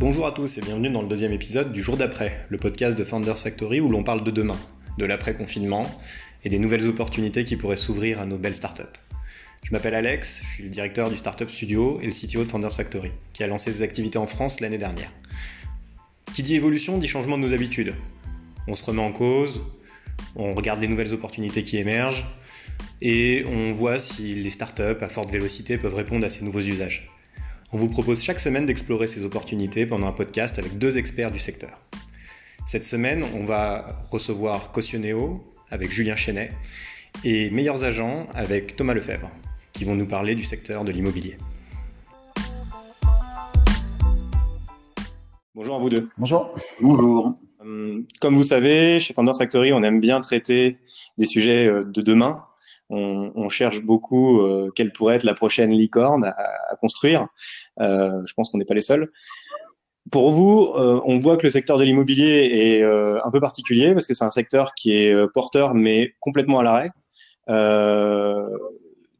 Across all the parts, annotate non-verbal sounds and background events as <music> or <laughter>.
Bonjour à tous et bienvenue dans le deuxième épisode du jour d'après, le podcast de Founders Factory où l'on parle de demain, de l'après-confinement et des nouvelles opportunités qui pourraient s'ouvrir à nos belles startups. Je m'appelle Alex, je suis le directeur du Startup Studio et le CTO de Founders Factory, qui a lancé ses activités en France l'année dernière. Qui dit évolution dit changement de nos habitudes. On se remet en cause, on regarde les nouvelles opportunités qui émergent et on voit si les startups à forte vélocité peuvent répondre à ces nouveaux usages. On vous propose chaque semaine d'explorer ces opportunités pendant un podcast avec deux experts du secteur. Cette semaine, on va recevoir Cautioneo avec Julien Chenet et Meilleurs Agents avec Thomas Lefebvre, qui vont nous parler du secteur de l'immobilier. Bonjour à vous deux. Bonjour. Bonjour. Hum, comme vous savez, chez Founders Factory, on aime bien traiter des sujets euh, de demain, on, cherche beaucoup euh, quelle pourrait être la prochaine licorne à, construire. Euh, je pense qu'on n'est pas les seuls. Pour vous, euh, on voit que le secteur de l'immobilier est un peu particulier parce que c'est un secteur qui est porteur mais complètement à l'arrêt.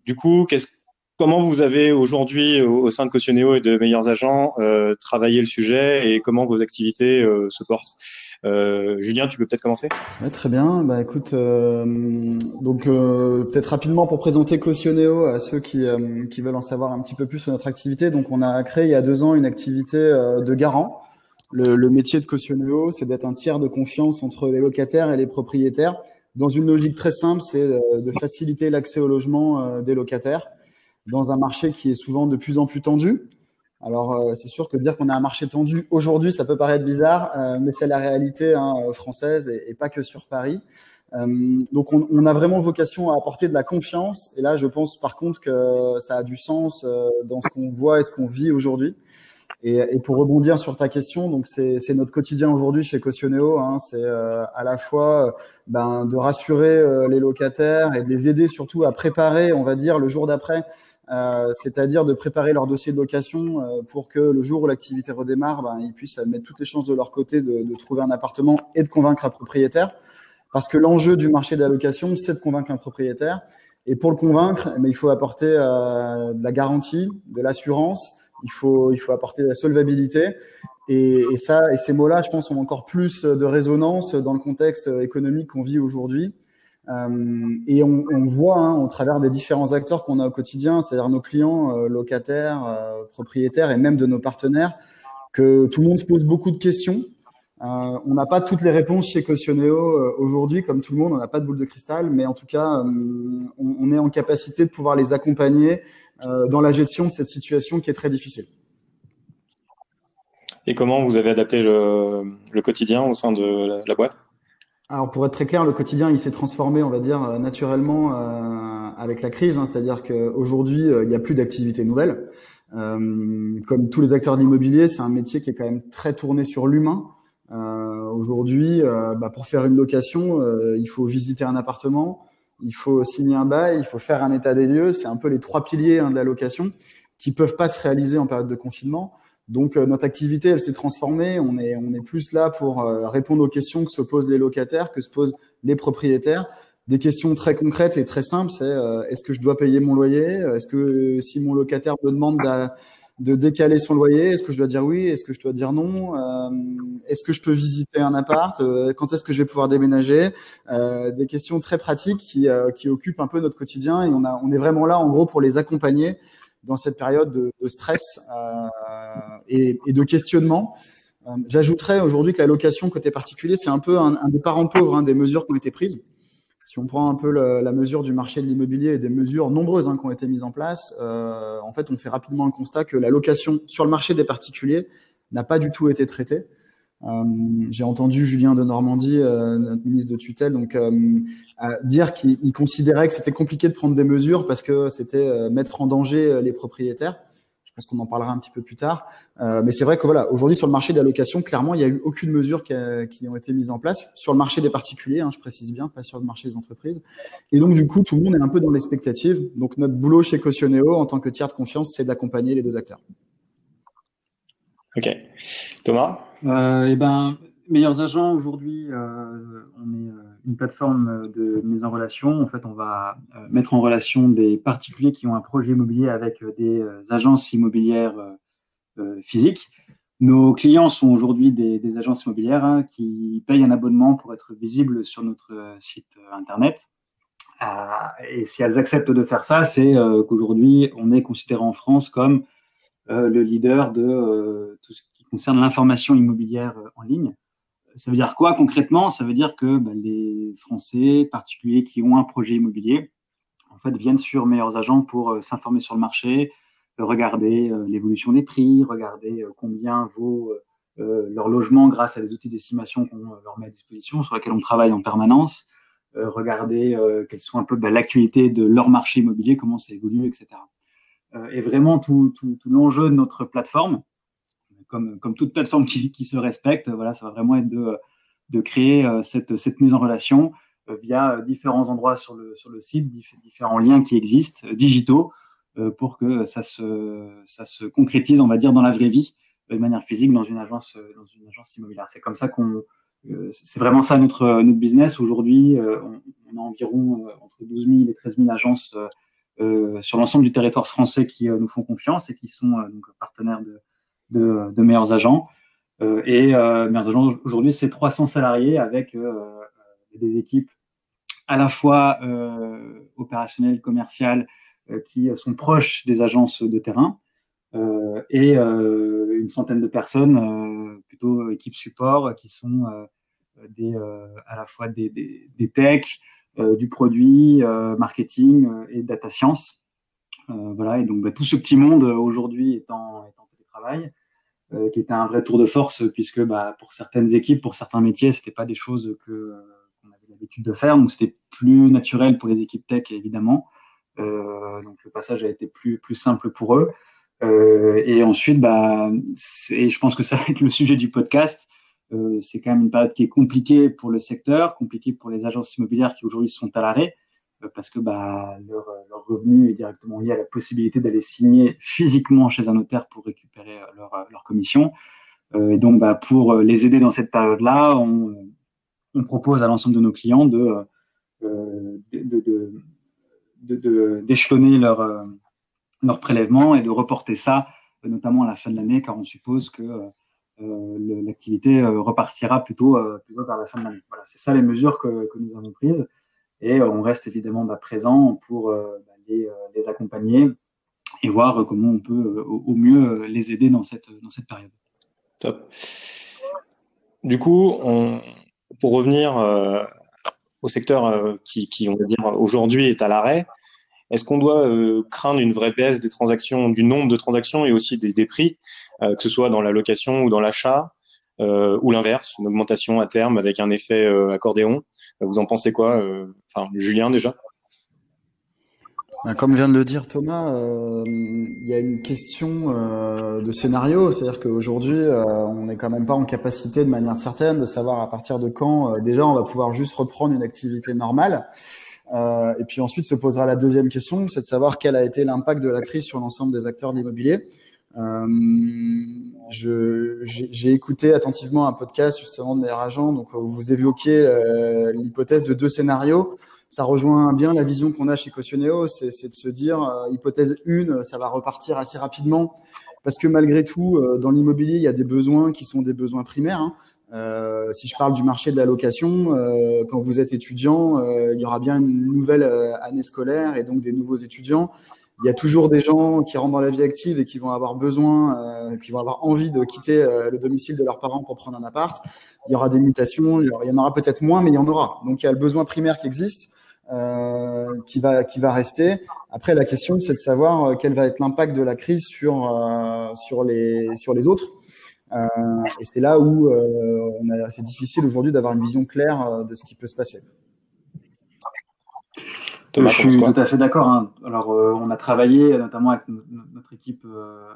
du coup, qu'est-ce Comment vous avez aujourd'hui, au sein de Cautioneo et de Meilleurs Agents, euh, travaillé le sujet et comment vos activités euh, se portent? Euh, Julien, tu peux peut-être commencer? Ouais, Très bien. Bah, écoute, euh, donc euh, peut-être rapidement pour présenter Cautioneo à ceux qui, qui veulent en savoir un petit peu plus sur notre activité. Donc, on a créé il y a deux ans une activité de garant. Le, le métier de Cautioneo, c'est d'être un tiers de confiance entre les locataires et les propriétaires dans une logique très simple, c'est de faciliter l'accès au logement des locataires dans un marché qui est souvent de plus en plus tendu. Alors, euh, c'est sûr que dire qu'on a un marché tendu aujourd'hui, ça peut paraître bizarre, euh, mais c'est la réalité hein, française et, pas que sur Paris. Euh, donc, on, on, a vraiment vocation à apporter de la confiance. Et là, je pense par contre que ça a du sens dans ce qu'on voit et ce qu'on vit aujourd'hui. Et, et, pour rebondir sur ta question, donc c'est notre quotidien aujourd'hui chez Cautioneo. Hein, c'est à la fois ben, de rassurer les locataires et de les aider surtout à préparer, on va dire, le jour d'après euh, c'est-à-dire de préparer leur dossier de location euh, pour que le jour où l'activité redémarre, ben, ils puissent mettre toutes les chances de leur côté de, de, trouver un appartement et de convaincre un propriétaire. Parce que l'enjeu du marché de la location, c'est de convaincre un propriétaire. Et pour le convaincre, eh ben, il faut apporter euh, de la garantie, de l'assurance, il faut, il faut apporter de la solvabilité. Et, et ça, et ces mots-là, je pense, ont encore plus de résonance dans le contexte économique qu'on vit aujourd'hui. Euh, et on, voit hein, au travers des différents acteurs qu'on a au quotidien, c'est-à-dire nos clients, euh, locataires, euh, propriétaires et même de nos partenaires, que tout le monde se pose beaucoup de questions. On n'a pas toutes les réponses chez Cautioneo aujourd'hui, comme tout le monde, on n'a pas de boule de cristal, mais en tout cas, on, est en capacité de pouvoir les accompagner dans la gestion de cette situation qui est très difficile. Et comment vous avez adapté le quotidien au sein de la boîte? Alors pour être très clair, le quotidien il s'est transformé, on va dire euh, naturellement euh, avec la crise, hein, c'est-à-dire qu'aujourd'hui euh, il n'y a plus d'activité nouvelle. Euh, comme tous les acteurs de l'immobilier, c'est un métier qui est quand même très tourné sur l'humain. Aujourd'hui, bah, pour faire une location, il faut visiter un appartement, il faut signer un bail, il faut faire un état des lieux. C'est un peu les trois piliers hein, de la location qui peuvent pas se réaliser en période de confinement. Donc euh, notre activité, elle s'est transformée. On est, on est plus là pour euh, répondre aux questions que se posent les locataires, que se posent les propriétaires. Des questions très concrètes et très simples, c'est euh, est-ce que je dois payer mon loyer? Est-ce que si mon locataire me demande de, décaler son loyer, est-ce que je dois dire oui? Est-ce que je dois dire non? Est-ce que je peux visiter un appart? Quand est-ce que je vais pouvoir déménager? Des questions très pratiques qui, qui occupent un peu notre quotidien et on, a, on est vraiment là en gros pour les accompagner dans cette période de, stress euh, et, et, de questionnement. Euh, j'ajouterais aujourd'hui que la location côté particulier, c'est un peu un, un, des parents pauvres hein, des mesures qui ont été prises. Si on prend un peu la mesure du marché de l'immobilier et des mesures nombreuses hein, qui ont été mises en place, euh, en fait, on fait rapidement un constat que la location sur le marché des particuliers n'a pas du tout été traitée. Euh, j'ai entendu Julien de Normandie, euh, notre ministre de tutelle, donc euh, dire qu'il considérait que c'était compliqué de prendre des mesures parce que c'était mettre en danger les propriétaires. Je pense qu'on en parlera un petit peu plus tard. mais c'est vrai que voilà, aujourd'hui sur le marché de la location, clairement, il n'y a eu aucune mesure qui, a, qui, ont été mises en place sur le marché des particuliers. Hein, je précise bien, pas sur le marché des entreprises. Et donc du coup, tout le monde est un peu dans l'expectative. Donc notre boulot chez Cautioneo en tant que tiers de confiance, c'est d'accompagner les deux acteurs. Ok. Thomas euh, Eh ben, meilleurs agents aujourd'hui, euh, on est euh, une plateforme de mise en relation. En fait, on va mettre en relation des particuliers qui ont un projet immobilier avec des agences immobilières physiques. nos clients sont aujourd'hui des, agences immobilières hein, qui payent un abonnement pour être visibles sur notre site internet. et si elles acceptent de faire ça, c'est qu'aujourd'hui, on est considéré en France comme le leader de tout ce qui concerne l'information immobilière en ligne. Ça veut dire quoi concrètement? Ça veut dire que bah, les Français particuliers qui ont un projet immobilier, en fait, viennent sur meilleurs agents pour euh, s'informer sur le marché, euh, regarder euh, l'évolution des prix, regarder combien vaut leur logement grâce à des outils d'estimation qu'on leur met à disposition, sur lesquels on travaille en permanence, regarder quelles sont un peu bah, l'actualité de leur marché immobilier, comment ça évolue, etc. et vraiment tout, tout, tout l'enjeu de notre plateforme, comme, comme toute plateforme qui, qui, se respecte, voilà, ça va vraiment être de, de créer euh, cette, cette mise en relation euh, via euh, différents endroits sur le, sur le site, différents liens qui existent, digitaux, pour que ça se, ça se concrétise, on va dire, dans la vraie vie, de manière physique, dans une agence, dans une agence immobilière. C'est comme ça qu'on, c'est vraiment ça notre, notre business. Aujourd'hui, on, a environ entre 12 000 et 13 000 agences euh, sur l'ensemble du territoire français qui nous font confiance et qui sont donc partenaires de, de, meilleurs agents. Euh, et euh, meilleurs agents aujourd'hui, c'est 300 salariés avec euh, des équipes à la fois opérationnelles, commerciales, qui sont proches des agences de terrain. Euh, et euh, une centaine de personnes, euh, plutôt équipe support, qui sont des, à la fois des, des, des techs, du produit, marketing et data science. voilà, et donc bah, tout ce petit monde aujourd'hui est en, est en télétravail. Euh, qui était un vrai tour de force puisque bah, pour certaines équipes, pour certains métiers, c'était pas des choses que euh, qu'on avait l'habitude de faire, donc c'était plus naturel pour les équipes tech évidemment. Euh, donc le passage a été plus plus simple pour eux. Euh, et ensuite, bah, et je pense que ça va être le sujet du podcast. Euh, c'est quand même une période qui est compliquée pour le secteur, compliquée pour les agences immobilières qui aujourd'hui sont à l'arrêt. Euh, parce que bah, leur, leur, revenu est directement lié à la possibilité d'aller signer physiquement chez un notaire pour récupérer euh, leur, euh, leur commission. et donc, bah, pour les aider dans cette période-là, on, on, propose à l'ensemble de nos clients de, d'échelonner de, de, leur, leur prélèvement et de reporter ça, notamment à la fin de l'année, car on suppose que euh, l'activité repartira plutôt, plutôt vers la fin de l'année. Voilà, c'est ça les mesures que, nous avons prises. Et euh, on reste évidemment bah, présent pour euh, bah, les, euh, accompagner et voir comment on peut au, mieux les aider dans cette, période. Top. Du coup, pour revenir euh, au secteur euh, qui, qui, on va dire, aujourd'hui est à l'arrêt, est-ce qu'on doit euh, craindre une vraie baisse des transactions, du nombre de transactions et aussi des, des prix, que ce soit dans la location ou dans l'achat euh, ou l'inverse, une augmentation à terme avec un effet euh, accordéon? Vous en pensez quoi euh, Enfin, Julien déjà? Ben, comme vient de le dire Thomas, euh, il y a une question euh, de scénario, c'est-à-dire qu'aujourd'hui, euh, on n'est quand même pas en capacité de manière certaine de savoir à partir de quand déjà on va pouvoir juste reprendre une activité normale. Et puis ensuite se posera la deuxième question, c'est de savoir quel a été l'impact de la crise sur l'ensemble des acteurs de l'immobilier. Euh, j'ai écouté attentivement un podcast justement de meilleurs agents, donc vous évoquiez euh, l'hypothèse de deux scénarios. Ça rejoint bien la vision qu'on a chez Cautioneo, c'est de se dire euh, hypothèse 1, ça va repartir assez rapidement parce que malgré tout, euh, dans l'immobilier, il y a des besoins qui sont des besoins primaires. Hein. Euh, si je parle du marché de la location, euh, quand vous êtes étudiant, euh, il y aura bien une nouvelle année scolaire et donc des nouveaux étudiants il y a toujours des gens qui rentrent dans la vie active et qui vont avoir besoin, euh, qui vont avoir envie de quitter euh, le domicile de leurs parents pour prendre un appart. Il y aura des mutations, il y en aura peut-être moins, mais il y en aura. Donc il y a le besoin primaire qui existe, euh, qui va qui va rester. Après la question c'est de savoir euh, quel va être l'impact de la crise sur euh, sur les sur les autres. Et c'est là où c'est difficile aujourd'hui d'avoir une vision claire de ce qui peut se passer. je suis tout à fait d'accord. Hein. Alors, euh, on a travaillé notamment avec notre équipe euh,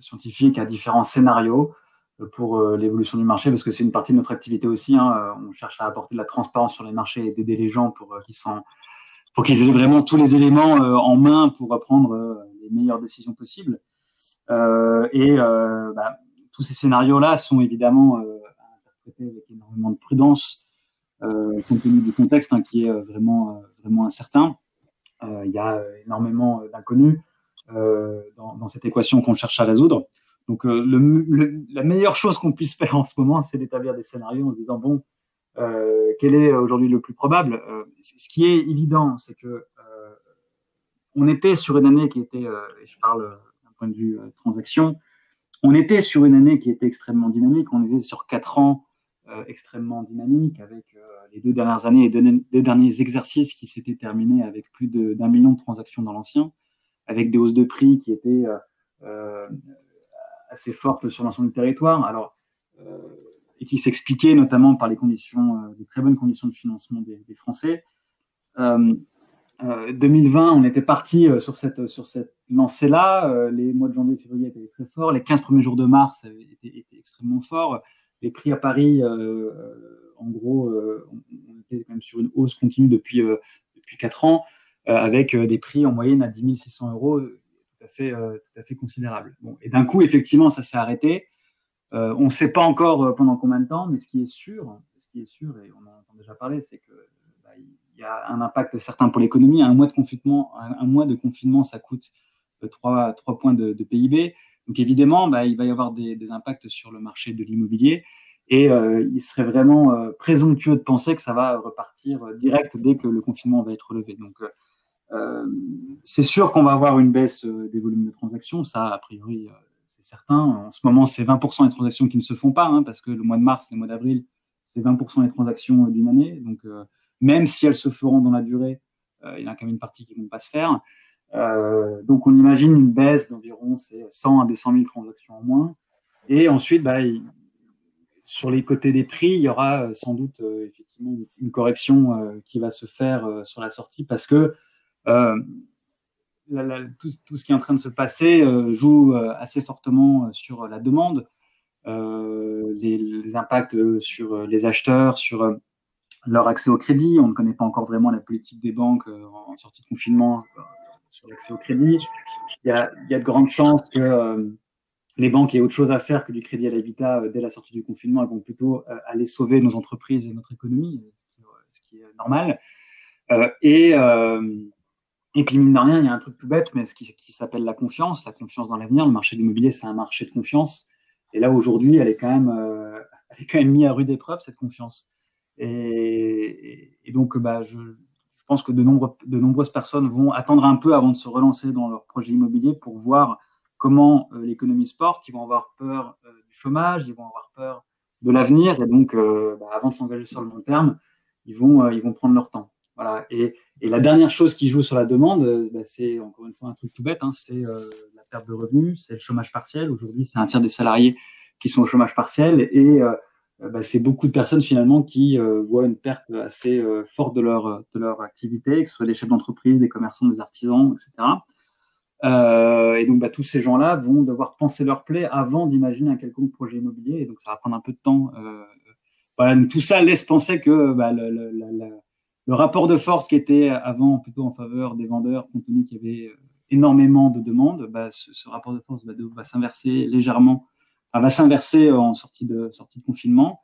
scientifique à différents scénarios euh, pour l'évolution du marché, parce que c'est une partie de notre activité aussi. Hein. On cherche à apporter de la transparence sur les marchés et d'aider les gens pour qu'ils pour qu'ils aient vraiment tous les éléments en main pour prendre les meilleures décisions possibles. et bah, tous ces scénarios-là sont évidemment interprétés avec énormément de prudence euh, compte tenu du contexte hein, qui est euh, vraiment, euh, vraiment incertain. il y a énormément d'inconnus dans, cette équation qu'on cherche à résoudre. Donc la meilleure chose qu'on puisse faire en ce moment, c'est d'établir des scénarios en se disant bon, quel est aujourd'hui le plus probable? Ce qui est évident, c'est que on était sur une année qui était, et je parle d'un point de vue transaction, on était sur une année qui était extrêmement dynamique. On était sur quatre ans euh, extrêmement dynamiques avec euh, les deux dernières années et deux, deux derniers exercices qui s'étaient terminés avec plus d'un million de transactions dans l'ancien, avec des hausses de prix qui étaient euh, assez fortes sur l'ensemble du territoire. Alors, et qui s'expliquaient notamment par les conditions, des très bonnes conditions de financement des Français. 2020, on était parti sur cette sur cette lancée-là. les mois de janvier et février étaient très forts. Les 15 premiers jours de mars étaient, extrêmement forts. Les prix à Paris, en gros, on, était quand même sur une hausse continue depuis depuis quatre ans, avec des prix en moyenne à 10 600 euros, tout à fait tout à fait considérable. Et d'un coup, effectivement, ça s'est arrêté. on ne sait pas encore pendant combien de temps, mais ce qui est sûr, ce qui est sûr, et on en a déjà parlé, c'est que bah, y a un impact certain pour l'économie. Un mois de confinement, un, mois de confinement, ça coûte 3, euh, 3 points de, PIB. Donc évidemment, bah, il va y avoir des, impacts sur le marché de l'immobilier. Et euh, il serait vraiment euh, présomptueux de penser que ça va repartir direct dès que le confinement va être levé. Donc c'est sûr qu'on va avoir une baisse des volumes de transactions. Ça, a priori, c'est certain. En ce moment, c'est 20% des transactions qui ne se font pas, hein, parce que le mois de mars, le mois d'avril, c'est 20% des transactions d'une année. Donc même si elles se feront dans la durée, euh, il y en a quand même une partie qui ne vont pas se faire. Euh, donc on imagine une baisse d'environ 100 à 200 000 transactions en moins. Et ensuite, bah, sur les côtés des prix, il y aura euh, sans doute effectivement une correction qui va se faire sur la sortie parce que tout, ce qui est en train de se passer joue assez fortement sur la demande, les, impacts sur les acheteurs, sur leur accès au crédit. On ne connaît pas encore vraiment la politique des banques euh, en sortie de confinement euh, sur l'accès au crédit. Il y, a, de grandes chances que euh, les banques aient autre chose à faire que du crédit à l'habitat dès la sortie du confinement. Elles vont plutôt aller sauver nos entreprises et notre économie, ce qui, est normal. et, et puis, mine de rien, il y a un truc tout bête, mais ce qui, qui s'appelle la confiance, la confiance dans l'avenir. Le marché de l'immobilier, c'est un marché de confiance. Et là, aujourd'hui, elle est quand même, elle est quand même mise à rude épreuve, cette confiance. Et, donc, bah, je, je, pense que de, nombre, de nombreuses personnes vont attendre un peu avant de se relancer dans leur projet immobilier pour voir comment euh, l'économie se porte. Ils vont avoir peur euh, du chômage, ils vont avoir peur de l'avenir. Et donc, euh, bah, avant de s'engager sur le long terme, ils vont, ils vont prendre leur temps. Voilà. Et, et, la dernière chose qui joue sur la demande, bah, c'est encore une fois un truc tout bête, hein, c'est la perte de revenus, c'est le chômage partiel. Aujourd'hui, c'est un tiers des salariés qui sont au chômage partiel et bah, c'est beaucoup de personnes finalement qui euh, voient une perte assez euh, forte de leur, de leur activité, que ce soit des chefs d'entreprise, des commerçants, des artisans, etc. Euh, et donc, bah, tous ces gens-là vont devoir penser leur plaie avant d'imaginer un quelconque projet immobilier. Et donc, ça va prendre un peu de temps. Euh, voilà, tout ça laisse penser que bah, le, rapport de force qui était avant plutôt en faveur des vendeurs, compte tenu qu'il y avait énormément de demandes, ce, rapport de force va s'inverser légèrement va s'inverser en sortie de, sortie de confinement.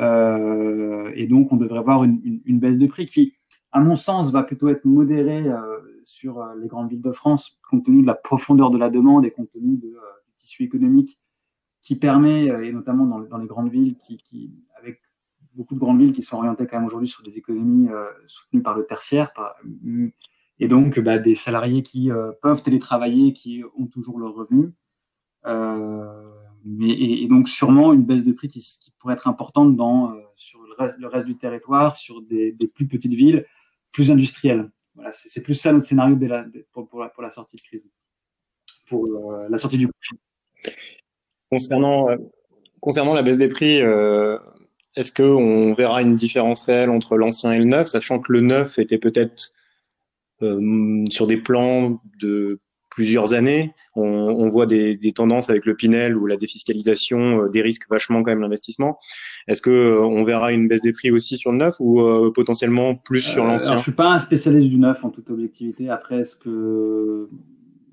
Euh, et donc, on devrait avoir une, baisse de prix qui, à mon sens, va plutôt être modérée euh, sur euh, les grandes villes de France, compte tenu de la profondeur de la demande et compte tenu du tissu économique qui permet, et notamment dans, les grandes villes, qui, avec beaucoup de grandes villes qui sont orientées quand même aujourd'hui sur des économies soutenues par le tertiaire, et donc bah, des salariés qui peuvent télétravailler, qui ont toujours leurs revenus. Et, donc sûrement une baisse de prix qui, pourrait être importante dans, euh, sur le reste, du territoire, sur des, plus petites villes, plus industrielles. Voilà, c'est plus ça notre scénario pour, la, sortie de crise, pour euh, la sortie du Concernant, euh, concernant la baisse des prix, est-ce qu'on verra une différence réelle entre l'ancien et le neuf, sachant que le neuf était peut-être sur des plans de plusieurs années. On, on voit des, des, tendances avec le Pinel ou la défiscalisation euh, des risques vachement quand même l'investissement. Est-ce que euh, on verra une baisse des prix aussi sur le neuf ou euh, potentiellement plus sur l'ancien Je suis pas un spécialiste du neuf en toute objectivité. Après, ce que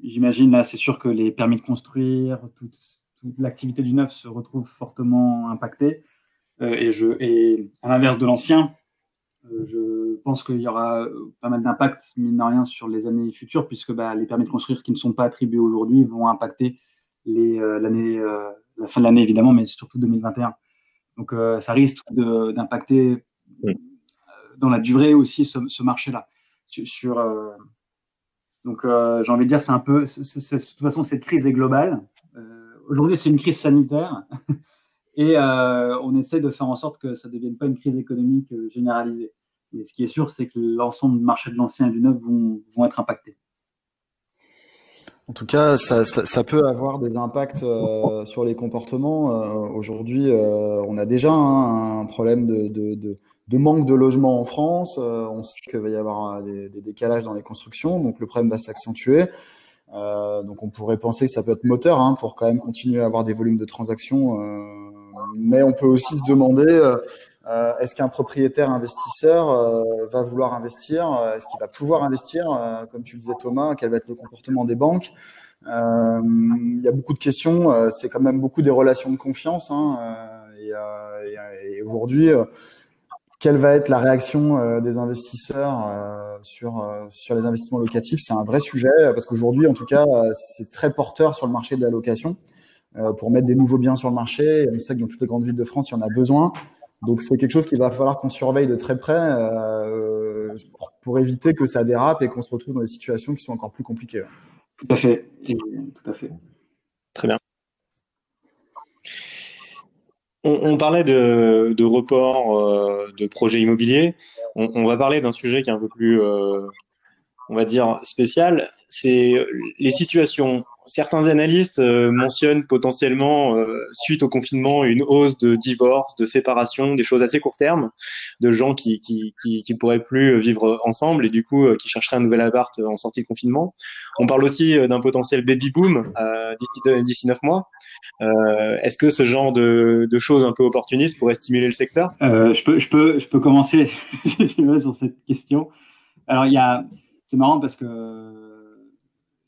j'imagine là, c'est sûr que les permis de construire, toute, toute l'activité du neuf se retrouve fortement impactée. et je et à l'inverse de l'ancien, euh, je pense qu'il y aura euh, pas mal d'impact, mine de rien, sur les années futures, puisque bah, les permis de construire qui ne sont pas attribués aujourd'hui vont impacter les l'année la fin de l'année évidemment, mais surtout 2021. Donc ça risque d'impacter dans la durée aussi ce, marché-là. Sur, donc j'ai envie de dire c'est un peu, de toute façon cette crise est globale. Aujourd'hui c'est une crise sanitaire. Et on essaie de faire en sorte que ça ne devienne pas une crise économique généralisée. Mais ce qui est sûr, c'est que l'ensemble du marché de l'ancien et du neuf vont, vont être impactés. En tout cas, ça, peut avoir des impacts euh, sur les comportements. Euh, Aujourd'hui, euh, on a déjà un problème de, manque de logements en France. Euh, on sait qu'il va y avoir euh, des, des, décalages dans les constructions, donc le problème va s'accentuer. donc on pourrait penser que ça peut être moteur hein, pour quand même continuer à avoir des volumes de transactions. Mais on peut aussi se demander euh, est-ce qu'un propriétaire investisseur euh, va vouloir investir euh, Est-ce qu'il va pouvoir investir Comme tu le disais Thomas, quel va être le comportement des banques Il y a beaucoup de questions. c'est quand même beaucoup des relations de confiance. Hein, et aujourd'hui, quelle va être la réaction des investisseurs sur sur les investissements locatifs? C'est un vrai sujet parce qu'aujourd'hui, en tout cas, c'est très porteur sur le marché de la location pour mettre des nouveaux biens sur le marché. On sait que dans toutes les grandes villes de France, il y en a besoin. Donc c'est quelque chose qu'il va falloir qu'on surveille de très près euh, pour, éviter que ça dérape et qu'on se retrouve dans des situations qui sont encore plus compliquées. Tout à fait. Tout à fait. Très bien. On, parlait de, report euh, de projets immobiliers. On, va parler d'un sujet qui est un peu plus, euh, on va dire, spécial. C'est les situations certains analystes euh, mentionnent potentiellement, euh, suite au confinement, une hausse de divorce, de séparation, des choses assez court terme, de gens qui qui, qui, qui pourraient plus vivre ensemble et du coup euh, qui chercheraient un nouvel appart en sortie de confinement. On parle aussi d'un potentiel baby boom d'ici neuf mois. Est-ce que ce genre de, de, choses un peu opportunistes pourrait stimuler le secteur? Je, peux, je, peux, je peux commencer <laughs> sur cette question. Alors, il y a, c'est marrant parce que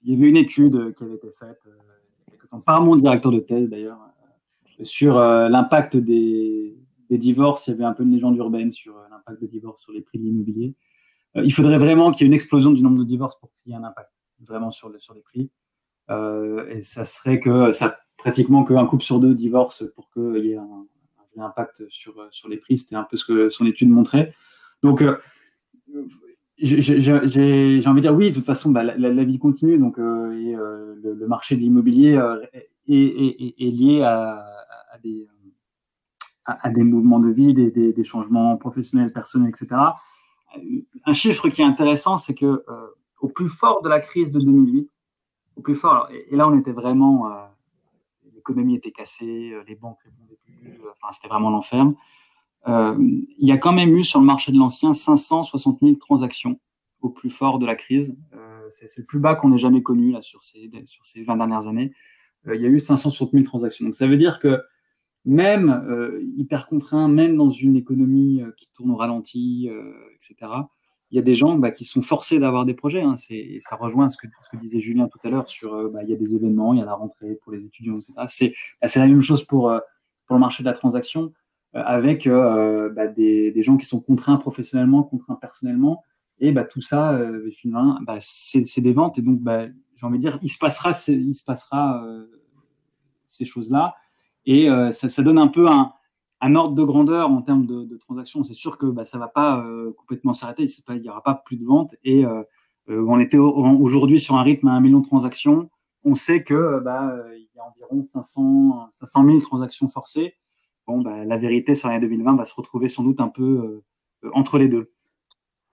il y avait une étude qui avait été faite euh, par mon directeur de thèse d'ailleurs euh, sur euh, l'impact des, divorces. Il y avait un peu une légende urbaine sur l'impact des divorces sur les prix de l'immobilier. il faudrait vraiment qu'il y ait une explosion du nombre de divorces pour qu'il y ait un impact vraiment sur, sur les prix. et ça serait que ça pratiquement qu'un couple sur deux divorce pour qu'il y ait un, impact sur, sur les prix. C'était un peu ce que son étude montrait. Donc, j'ai envie de dire oui, de toute façon, bah, la, vie continue, donc euh, euh, le, le, marché de l'immobilier euh, est, est, est, lié à, à, des, à, des mouvements de vie, des, des, des, changements professionnels, personnels, etc. Un chiffre qui est intéressant, c'est que euh, au plus fort de la crise de 2008, au plus fort, et, là on était vraiment, l'économie était cassée, les banques répondaient plus, enfin c'était vraiment l'enfer. Euh, il y a quand même eu sur le marché de l'ancien 560 000 transactions au plus fort de la crise. Euh, c'est le plus bas qu'on ait jamais connu sur ces sur ces 20 dernières années. Euh, il y a eu 560 000 transactions. Donc ça veut dire que même hyper contraint, même dans une économie qui tourne au ralenti, etc. Il y a des gens bah, qui sont forcés d'avoir des projets. Hein. C'est, ça rejoint ce que, disait Julien tout à l'heure sur bah, il y a des événements, il y a la rentrée pour les étudiants, etc. C'est, bah, c'est la même chose pour le marché de la transaction. Euh, avec euh, bah, des, gens qui sont contraints professionnellement, contraints personnellement. Et bah, tout ça, euh, finalement, bah, c'est des ventes. Et donc, bah, j'ai envie de dire, il se passera, il se passera euh, ces choses-là. Et euh, ça, donne un peu un, ordre de grandeur en termes de, transactions. C'est sûr que ça va pas euh, complètement s'arrêter. Il n'y aura pas plus de ventes. Et on était aujourd'hui sur un rythme à un million de transactions. On sait que bah, il y a environ 500, 500 000 transactions forcées bon, bah, la vérité sur l'année 2020 va se retrouver sans doute un peu euh, entre les deux.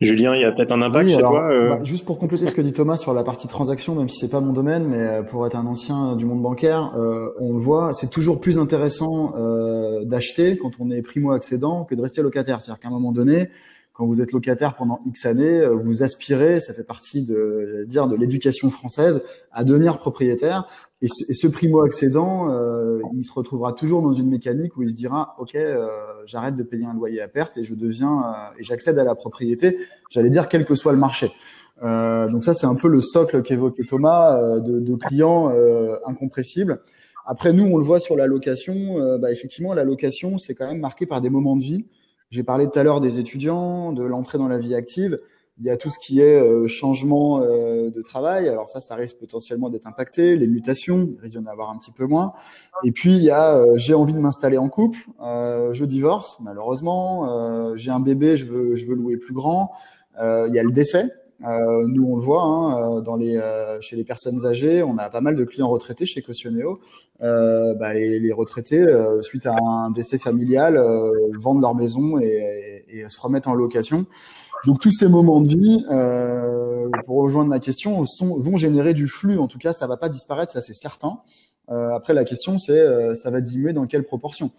Julien, il y a peut-être un impact chez toi euh... bah, Juste pour compléter ce que dit Thomas sur la partie transaction, même si c'est pas mon domaine, mais euh, pour être un ancien du monde bancaire, euh, on le voit, c'est toujours plus intéressant euh, d'acheter quand on est primo-accédant que de rester locataire. C'est-à-dire qu'à un moment donné, quand vous êtes locataire pendant X années, euh, vous aspirez, ça fait partie de dire de l'éducation française, à devenir propriétaire. Et ce, primo-accédant, euh, il se retrouvera toujours dans une mécanique où il se dira, ok, euh, j'arrête de payer un loyer à perte et je deviens euh, et j'accède à la propriété. J'allais dire quel que soit le marché. donc ça, c'est un peu le socle qu'évoquait Thomas de, de, clients incompressibles. Après, nous, on le voit sur la location. bah, effectivement, la location, c'est quand même marqué par des moments de vie. J'ai parlé tout à l'heure des étudiants, de l'entrée dans la vie active. Il y a tout ce qui est euh, changement euh, de travail. Alors ça, ça risque potentiellement d'être impacté. Les mutations, il risque d'y en avoir un petit peu moins. Et puis il y a euh, j'ai envie de m'installer en couple, je divorce malheureusement, j'ai un bébé, je veux je veux louer plus grand. il y a le décès. nous, on le voit hein, dans les, chez les personnes âgées, on a pas mal de clients retraités chez Cautioneo. Bah, les, les, retraités, suite à un décès familial, vendent leur maison et, et, se remettent en location. Donc tous ces moments de vie, euh, pour rejoindre ma question, sont, vont générer du flux. En tout cas, ça va pas disparaître, ça c'est certain. Euh, après, la question c'est, euh, ça va diminuer dans quelle proportion?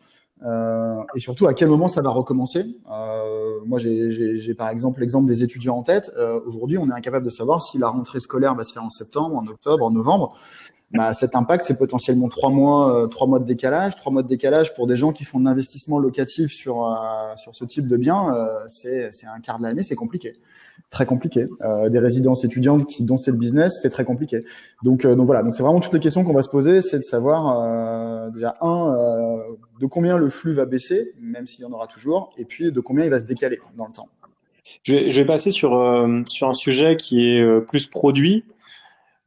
Et surtout à quel moment ça va recommencer? Moi, j'ai par exemple l'exemple des étudiants en tête. Aujourd'hui, on est incapable de savoir si la rentrée scolaire va se faire en septembre, en octobre, en novembre bah, cet impact, c'est potentiellement trois mois, euh, trois mois de décalage. Trois mois de décalage pour des gens qui font de l'investissement locatif sur euh, sur ce type de bien, euh, c'est un quart de l'année, c'est compliqué, très compliqué. des résidences étudiantes qui dont c'est le business, c'est très compliqué. Donc donc voilà, donc c'est vraiment toutes les questions qu'on va se poser, c'est de savoir déjà un de combien le flux va baisser, même s'il y en aura toujours, et puis de combien il va se décaler dans le temps. Je vais, je vais passer sur sur un sujet qui est plus produit.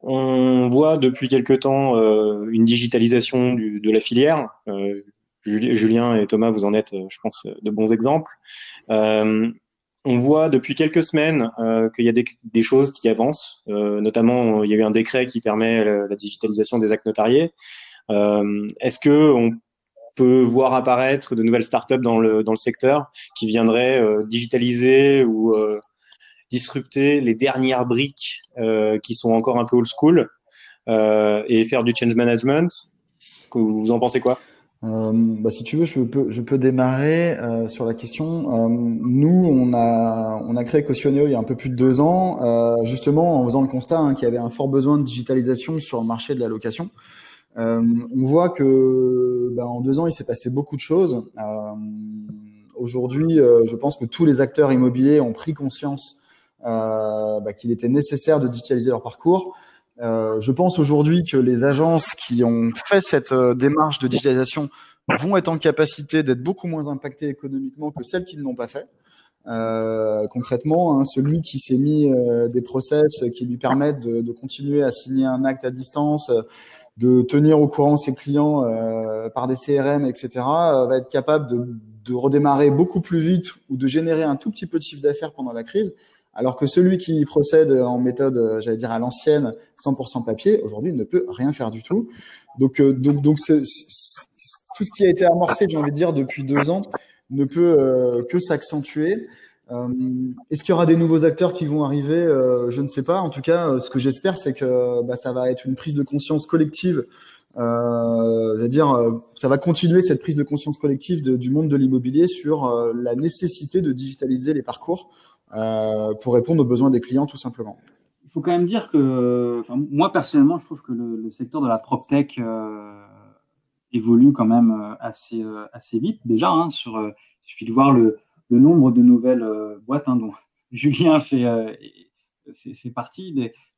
On voit depuis quelque temps euh, une digitalisation de la filière. Euh, Julien et Thomas, vous en êtes, euh, je pense, de bons exemples. on voit depuis quelques semaines qu'il y a des, choses qui avancent. notamment, il y a eu un décret qui permet la, digitalisation des actes notariés. Est-ce que on peut voir apparaître de nouvelles startups dans le dans le secteur qui viendraient digitaliser ou disrupter les dernières briques euh, qui sont encore un peu old school euh, et faire du change management. Vous en pensez quoi? Euh, bah, si tu veux, je peux, je peux démarrer euh, sur la question. Euh, nous, on a, on a créé Cautioneo il y a un peu plus de deux ans, euh, justement en faisant le constat hein, qu'il y avait un fort besoin de digitalisation sur le marché de la location. on voit que bah, en deux ans, il s'est passé beaucoup de choses. Aujourd'hui, je pense que tous les acteurs immobiliers ont pris conscience bah, qu'il était nécessaire de digitaliser leur parcours. Euh, je pense aujourd'hui que les agences qui ont fait cette euh, démarche de digitalisation vont être en capacité d'être beaucoup moins impactées économiquement que celles qui ne l'ont pas fait. Euh, concrètement, hein, celui qui s'est mis euh, des process qui lui permettent de, continuer à signer un acte à distance, de tenir au courant ses clients euh, par des CRM, etc., va être capable de redémarrer beaucoup plus vite ou de générer un tout petit peu de chiffre d'affaires pendant la crise alors que celui qui procède en méthode, euh, j'allais dire à l'ancienne, 100% papier, aujourd'hui ne peut rien faire du tout. Donc, euh, donc, donc tout ce qui a été amorcé, j'ai envie de dire, depuis deux ans, ne peut euh, que s'accentuer. Est-ce qu'il y aura des nouveaux acteurs qui vont arriver? Je ne sais pas. En tout cas, ce que j'espère, c'est que bah, ça va être une prise de conscience collective. Euh, dire, ça va continuer cette prise de conscience collective du monde de l'immobilier sur la nécessité de digitaliser les parcours euh, pour répondre aux besoins des clients tout simplement. Il faut quand même dire que, moi personnellement, je trouve que le, secteur de la PropTech euh, évolue quand même euh, assez, euh, vite déjà. Hein, il suffit de voir le, nombre de nouvelles boîtes hein, dont <laughs> Julien fait, fait, partie,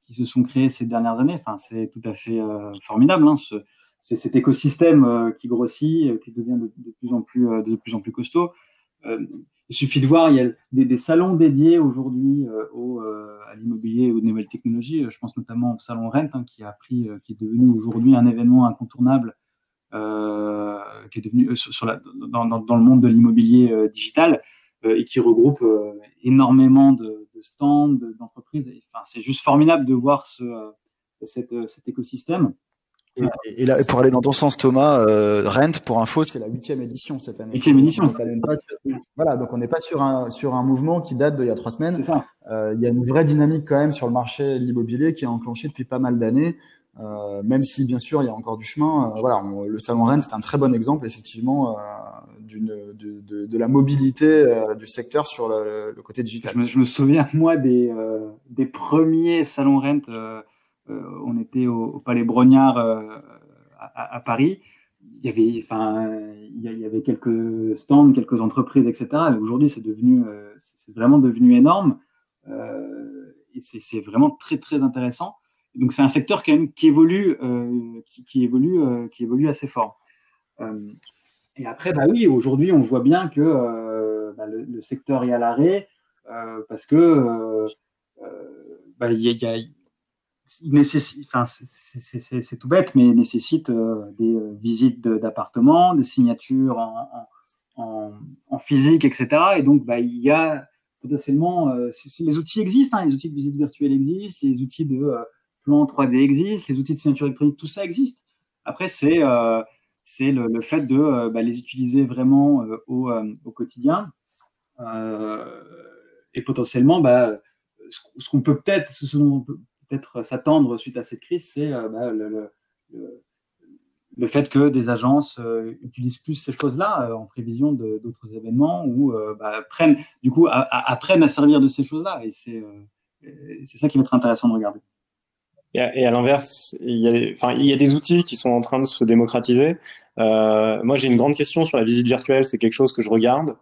qui se sont créées ces dernières années. Enfin, c'est tout à fait formidable. Hein, ce, c'est cet écosystème qui grossit, qui devient de, de, plus en plus de plus en plus costaud. Il suffit de voir, il y a des, salons dédiés aujourd'hui euh, euh, à l'immobilier, aux nouvelles technologies. Je pense notamment au salon Rent, hein, qui a pris, euh, qui est devenu aujourd'hui un événement incontournable, euh, qui est devenu sur la, dans, le monde de l'immobilier digital et qui regroupe énormément de, stands, d'entreprises. Enfin, c'est juste formidable de voir ce, cet écosystème. Et, là, pour aller dans ton sens, Thomas, euh, Rent, pour info, c'est la huitième édition cette année. Huitième édition. voilà, donc on n'est pas sur un sur un mouvement qui date d'il y a trois semaines. Euh, il y a une vraie dynamique quand même sur le marché de l'immobilier qui est enclenchée depuis pas mal d'années. Euh, même si bien sûr il y a encore du chemin. Voilà, le salon Rent c'est un très bon exemple effectivement d'une de, de, de, la mobilité du secteur sur le, le côté digital. Je me, je me, souviens moi des des premiers salons Rent euh, on était au, Palais Brognard euh, à, Paris. Il y avait, quelques stands, quelques entreprises, etc. Aujourd'hui, c'est devenu, euh, c'est vraiment devenu énorme. et c'est vraiment très très intéressant. Donc c'est un secteur quand même qui évolue, euh, qui, évolue, euh, qui évolue assez fort. Euh, et après, bah oui, aujourd'hui, on voit bien que bah, le, secteur est à l'arrêt parce que bah, y a, c'est tout bête, mais nécessite des visites d'appartements, des signatures en, physique, etc. Et donc, bah, il y a potentiellement, les outils existent, hein, les outils de visite virtuelle existent, les outils de plan 3D existent, les outils de signature électronique, tout ça existe. Après, c'est c'est le, fait de bah, les utiliser vraiment au, quotidien et potentiellement bah, ce, qu'on peut peut-être, peut-être s'attendre suite à cette crise, c'est euh, bah, le, fait que des agences euh, utilisent plus ces choses-là euh, en prévision d'autres événements ou bah, prennent, du coup, apprennent à servir de ces choses-là. Et c'est ça qui va être intéressant de regarder. Et à, l'inverse, il il y a des outils qui sont en train de se démocratiser. Moi, j'ai une grande question sur la visite virtuelle. C'est quelque chose que je regarde.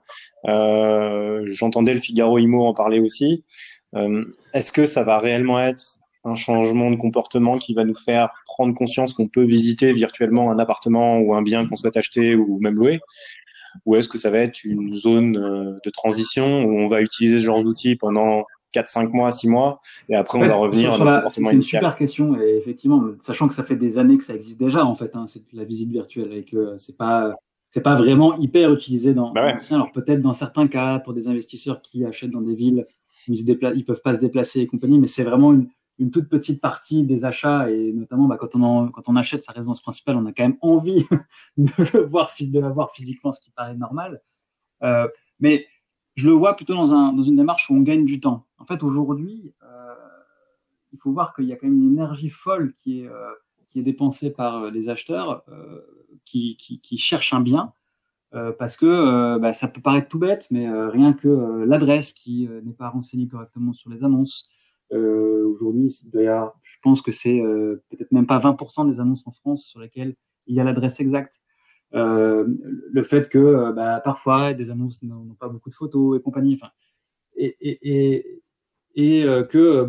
J'entendais le Figaro Imo en parler aussi. Est-ce que ça va réellement être un changement de comportement qui va nous faire prendre conscience qu'on peut visiter virtuellement un appartement ou un bien qu'on souhaite acheter ou même louer Ou est-ce que ça va être une zone euh, de transition où on va utiliser ce genre d'outils pendant 4, 5 mois, 6 mois, et après on va revenir à notre comportement initial. C'est une super question, et effectivement, sachant que ça fait des années que ça existe déjà, en fait, hein, la visite virtuelle, et que c'est pas c'est pas vraiment hyper utilisé dans bah Alors peut-être dans certains cas pour des investisseurs qui achètent dans des villes où ils, se ils peuvent pas se déplacer et compagnie, mais c'est vraiment une, une, toute petite partie des achats et notamment bah, quand, on achète sa résidence principale, on a quand même envie <laughs> de, la voir physiquement, ce qui paraît normal. Euh, mais je le vois plutôt dans, un, dans une démarche où on gagne du temps. En fait, aujourd'hui, euh, il faut voir qu'il y a quand même une énergie folle qui est, euh, dépensée par les acheteurs qui, qui, cherchent un bien. Parce que bah, ça peut paraître tout bête, mais rien que l'adresse qui n'est pas renseignée correctement sur les annonces, aujourd'hui, je pense que c'est peut-être même pas 20% des annonces en France sur lesquelles il y a l'adresse exacte. Euh, le fait que euh, bah, parfois des annonces n'ont pas beaucoup de photos et compagnie, et, euh, que,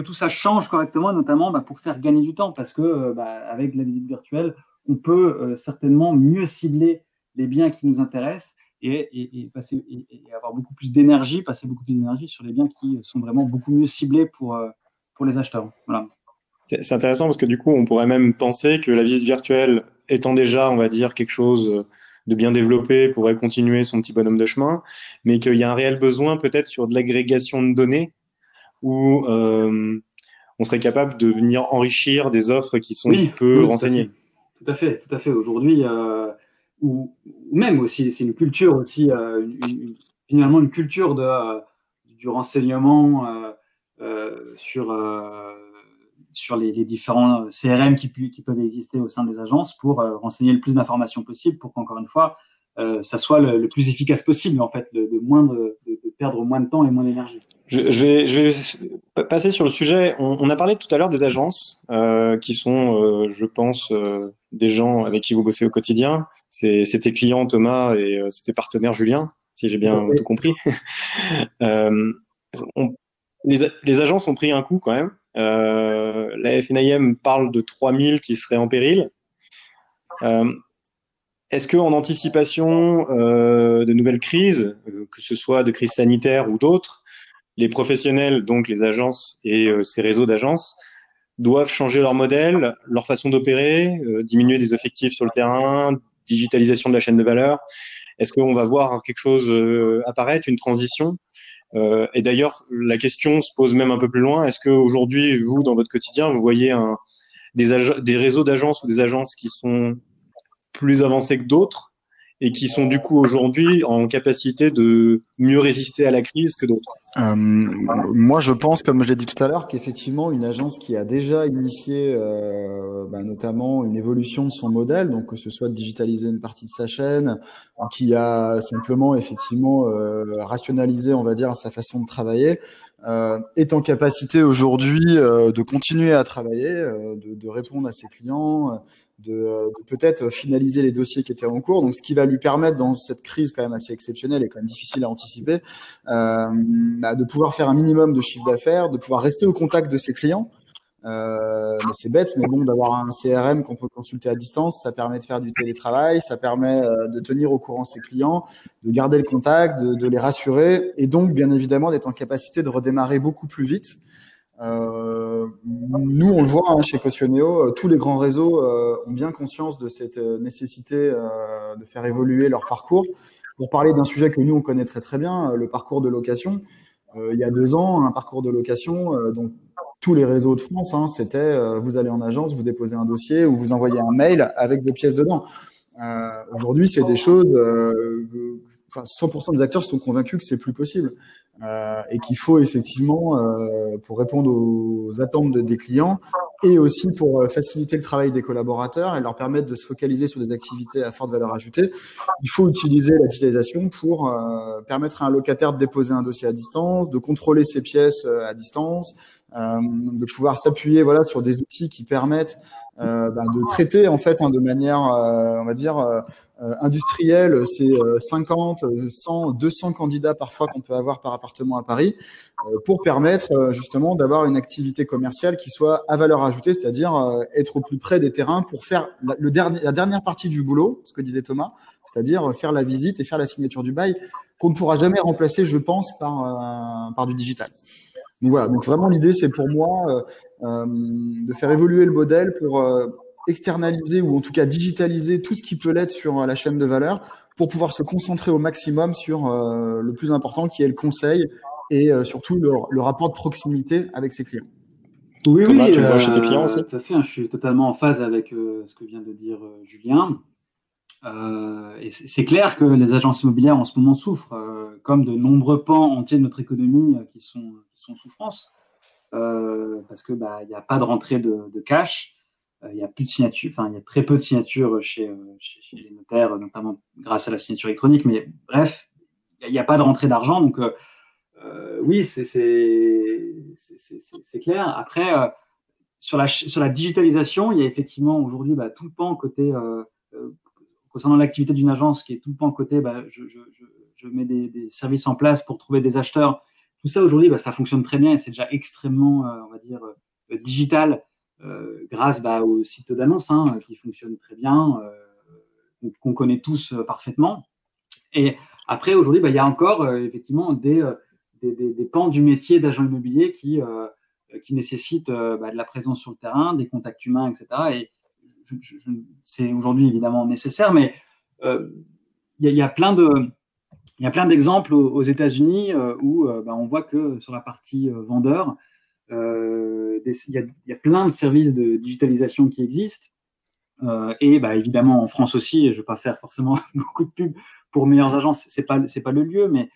tout ça change correctement, notamment bah, pour faire gagner du temps, parce que bah, avec la visite virtuelle, on peut certainement mieux cibler les biens qui nous intéressent et, et, passer, et, avoir beaucoup plus d'énergie, passer beaucoup plus d'énergie sur les biens qui sont vraiment beaucoup mieux ciblés pour, pour les acheteurs. Voilà. C'est intéressant parce que du coup, on pourrait même penser que la visite virtuelle étant déjà, on va dire, quelque chose de bien développé, pourrait continuer son petit bonhomme de chemin, mais qu'il y a un réel besoin peut-être sur de l'agrégation de données où euh, on serait capable de venir enrichir des offres qui sont peu renseignées. Tout à fait, tout à fait. Aujourd'hui, euh, ou, même aussi, c'est une culture aussi, euh, finalement une culture de, euh, du renseignement euh, sur sur les, différents CRM qui, qui, peuvent exister au sein des agences pour renseigner le plus d'informations possible pour qu'encore une fois, euh, ça soit le, le, plus efficace possible, en fait, de, de moins de, de, perdre moins de temps et moins d'énergie. Je, je, vais, je, vais, passer sur le sujet. On, on a parlé tout à l'heure des agences euh, qui sont, euh, je pense, euh, des gens avec qui vous bossez au quotidien. C'était client Thomas et c'était partenaire Julien, si j'ai bien tout compris. <laughs> on, les, les, agences ont pris un coup quand même. La FNIM parle de 3000 qui seraient en péril. Est-ce qu'en anticipation euh, de nouvelles crises, euh, que ce soit de crises sanitaires ou d'autres, les professionnels, donc les agences et euh, ces réseaux d'agences, doivent changer leur modèle, leur façon d'opérer, diminuer des effectifs sur le terrain, digitalisation de la chaîne de valeur? Est-ce qu'on va voir quelque chose apparaître, une transition? Et d'ailleurs, la question se pose même un peu plus loin. Est-ce qu'aujourd'hui, vous, dans votre quotidien, vous voyez des réseaux d'agences ou des agences qui sont plus avancés que d'autres et qui sont du coup aujourd'hui en capacité de mieux résister à la crise que d'autres. Euh, Moi, je pense, comme je l'ai dit tout à l'heure, qu'effectivement, une agence qui a déjà initié euh, bah, notamment une évolution de son modèle, donc que ce soit de digitaliser une partie de sa chaîne, qui a simplement effectivement euh, rationalisé, on va dire, sa façon de travailler, est en capacité aujourd'hui de continuer à travailler, de, répondre à ses clients, de, de peut-être finaliser les dossiers qui étaient en cours. Donc, ce qui va lui permettre dans cette crise quand même assez exceptionnelle et quand même difficile à anticiper, euh, bah, de pouvoir faire un minimum de chiffre d'affaires, de pouvoir rester au contact de ses clients. Euh, mais c'est bête, mais bon, d'avoir un CRM qu'on peut consulter à distance, ça permet de faire du télétravail, ça permet euh, de tenir au courant ses clients, de garder le contact, de, de les rassurer, et donc bien évidemment d'être en capacité de redémarrer beaucoup plus vite. Euh, nous, on le voit hein, chez Cautioneo, euh, tous les grands réseaux euh, ont bien conscience de cette nécessité de faire évoluer leur parcours. Pour parler d'un sujet que nous, on connaît très très bien, le parcours de location. il y a deux ans, un parcours de location, donc tous les réseaux de France, hein, c'était vous allez en agence, vous déposez un dossier ou vous envoyez un mail avec des pièces dedans. Aujourd'hui, c'est des choses. Euh, enfin, 100% des acteurs sont convaincus que c'est plus possible euh, et qu'il faut effectivement, euh, pour répondre aux attentes des clients et aussi pour faciliter le travail des collaborateurs et leur permettre de se focaliser sur des activités à forte valeur ajoutée, il faut utiliser la digitalisation pour permettre à un locataire de déposer un dossier à distance, de contrôler ses pièces à distance, euh, de pouvoir s'appuyer voilà sur des outils qui permettent euh, bah, de traiter en fait hein, de manière euh, on va dire industrielle ces 50, 100, 200 candidats parfois qu'on peut avoir par appartement à Paris pour permettre justement d'avoir une activité commerciale qui soit à valeur ajoutée, c'est-à-dire être au plus près des terrains pour faire la, le dernier, la dernière partie du boulot, ce que disait Thomas, c'est-à-dire faire la visite et faire la signature du bail qu'on ne pourra jamais remplacer, je pense, par, par du digital. Donc voilà, donc vraiment l'idée c'est pour moi euh, euh, de faire évoluer le modèle pour euh, externaliser ou en tout cas digitaliser tout ce qui peut l'être sur la chaîne de valeur pour pouvoir se concentrer au maximum sur le plus important qui est le conseil et surtout le, rapport de proximité avec ses clients. Oui, oui, tu vois chez tes clients aussi? Tout à fait, hein, je suis totalement en phase avec ce que vient de dire Julien. Euh, et c'est clair que les agences immobilières en ce moment souffrent, euh, comme de nombreux pans entiers de notre économie euh, qui sont qui sont en souffrance, euh, parce que bah il n'y a pas de rentrée de, de cash, il y a plus de signatures, enfin il y a très peu de signatures chez, chez, chez, les notaires, notamment grâce à la signature électronique, mais bref, il n'y a, pas de rentrée d'argent, donc oui c'est clair. Après sur la sur la digitalisation, il y a effectivement aujourd'hui bah, tout le pan côté concernant l'activité d'une agence qui est tout le temps côté, bah, je, je, je, mets des, des, services en place pour trouver des acheteurs. Tout ça aujourd'hui, bah, ça fonctionne très bien et c'est déjà extrêmement, euh, on va dire, euh, digital euh, grâce bah, au site d'annonce hein, qui fonctionne très bien, euh, qu'on connaît tous parfaitement. Et après, aujourd'hui, bah, il y a encore effectivement des, des, pans du métier d'agent immobilier qui, qui nécessitent bah, de la présence sur le terrain, des contacts humains, etc. Et c'est aujourd'hui évidemment nécessaire, mais euh, il y, a plein de il y a plein d'exemples aux, États-Unis euh, où euh, bah, on voit que sur la partie vendeur, il y, a, plein de services de digitalisation qui existent. et bah, évidemment en France aussi, je ne vais pas faire forcément <laughs> beaucoup de pub pour meilleures agences, c'est pas pas le lieu, mais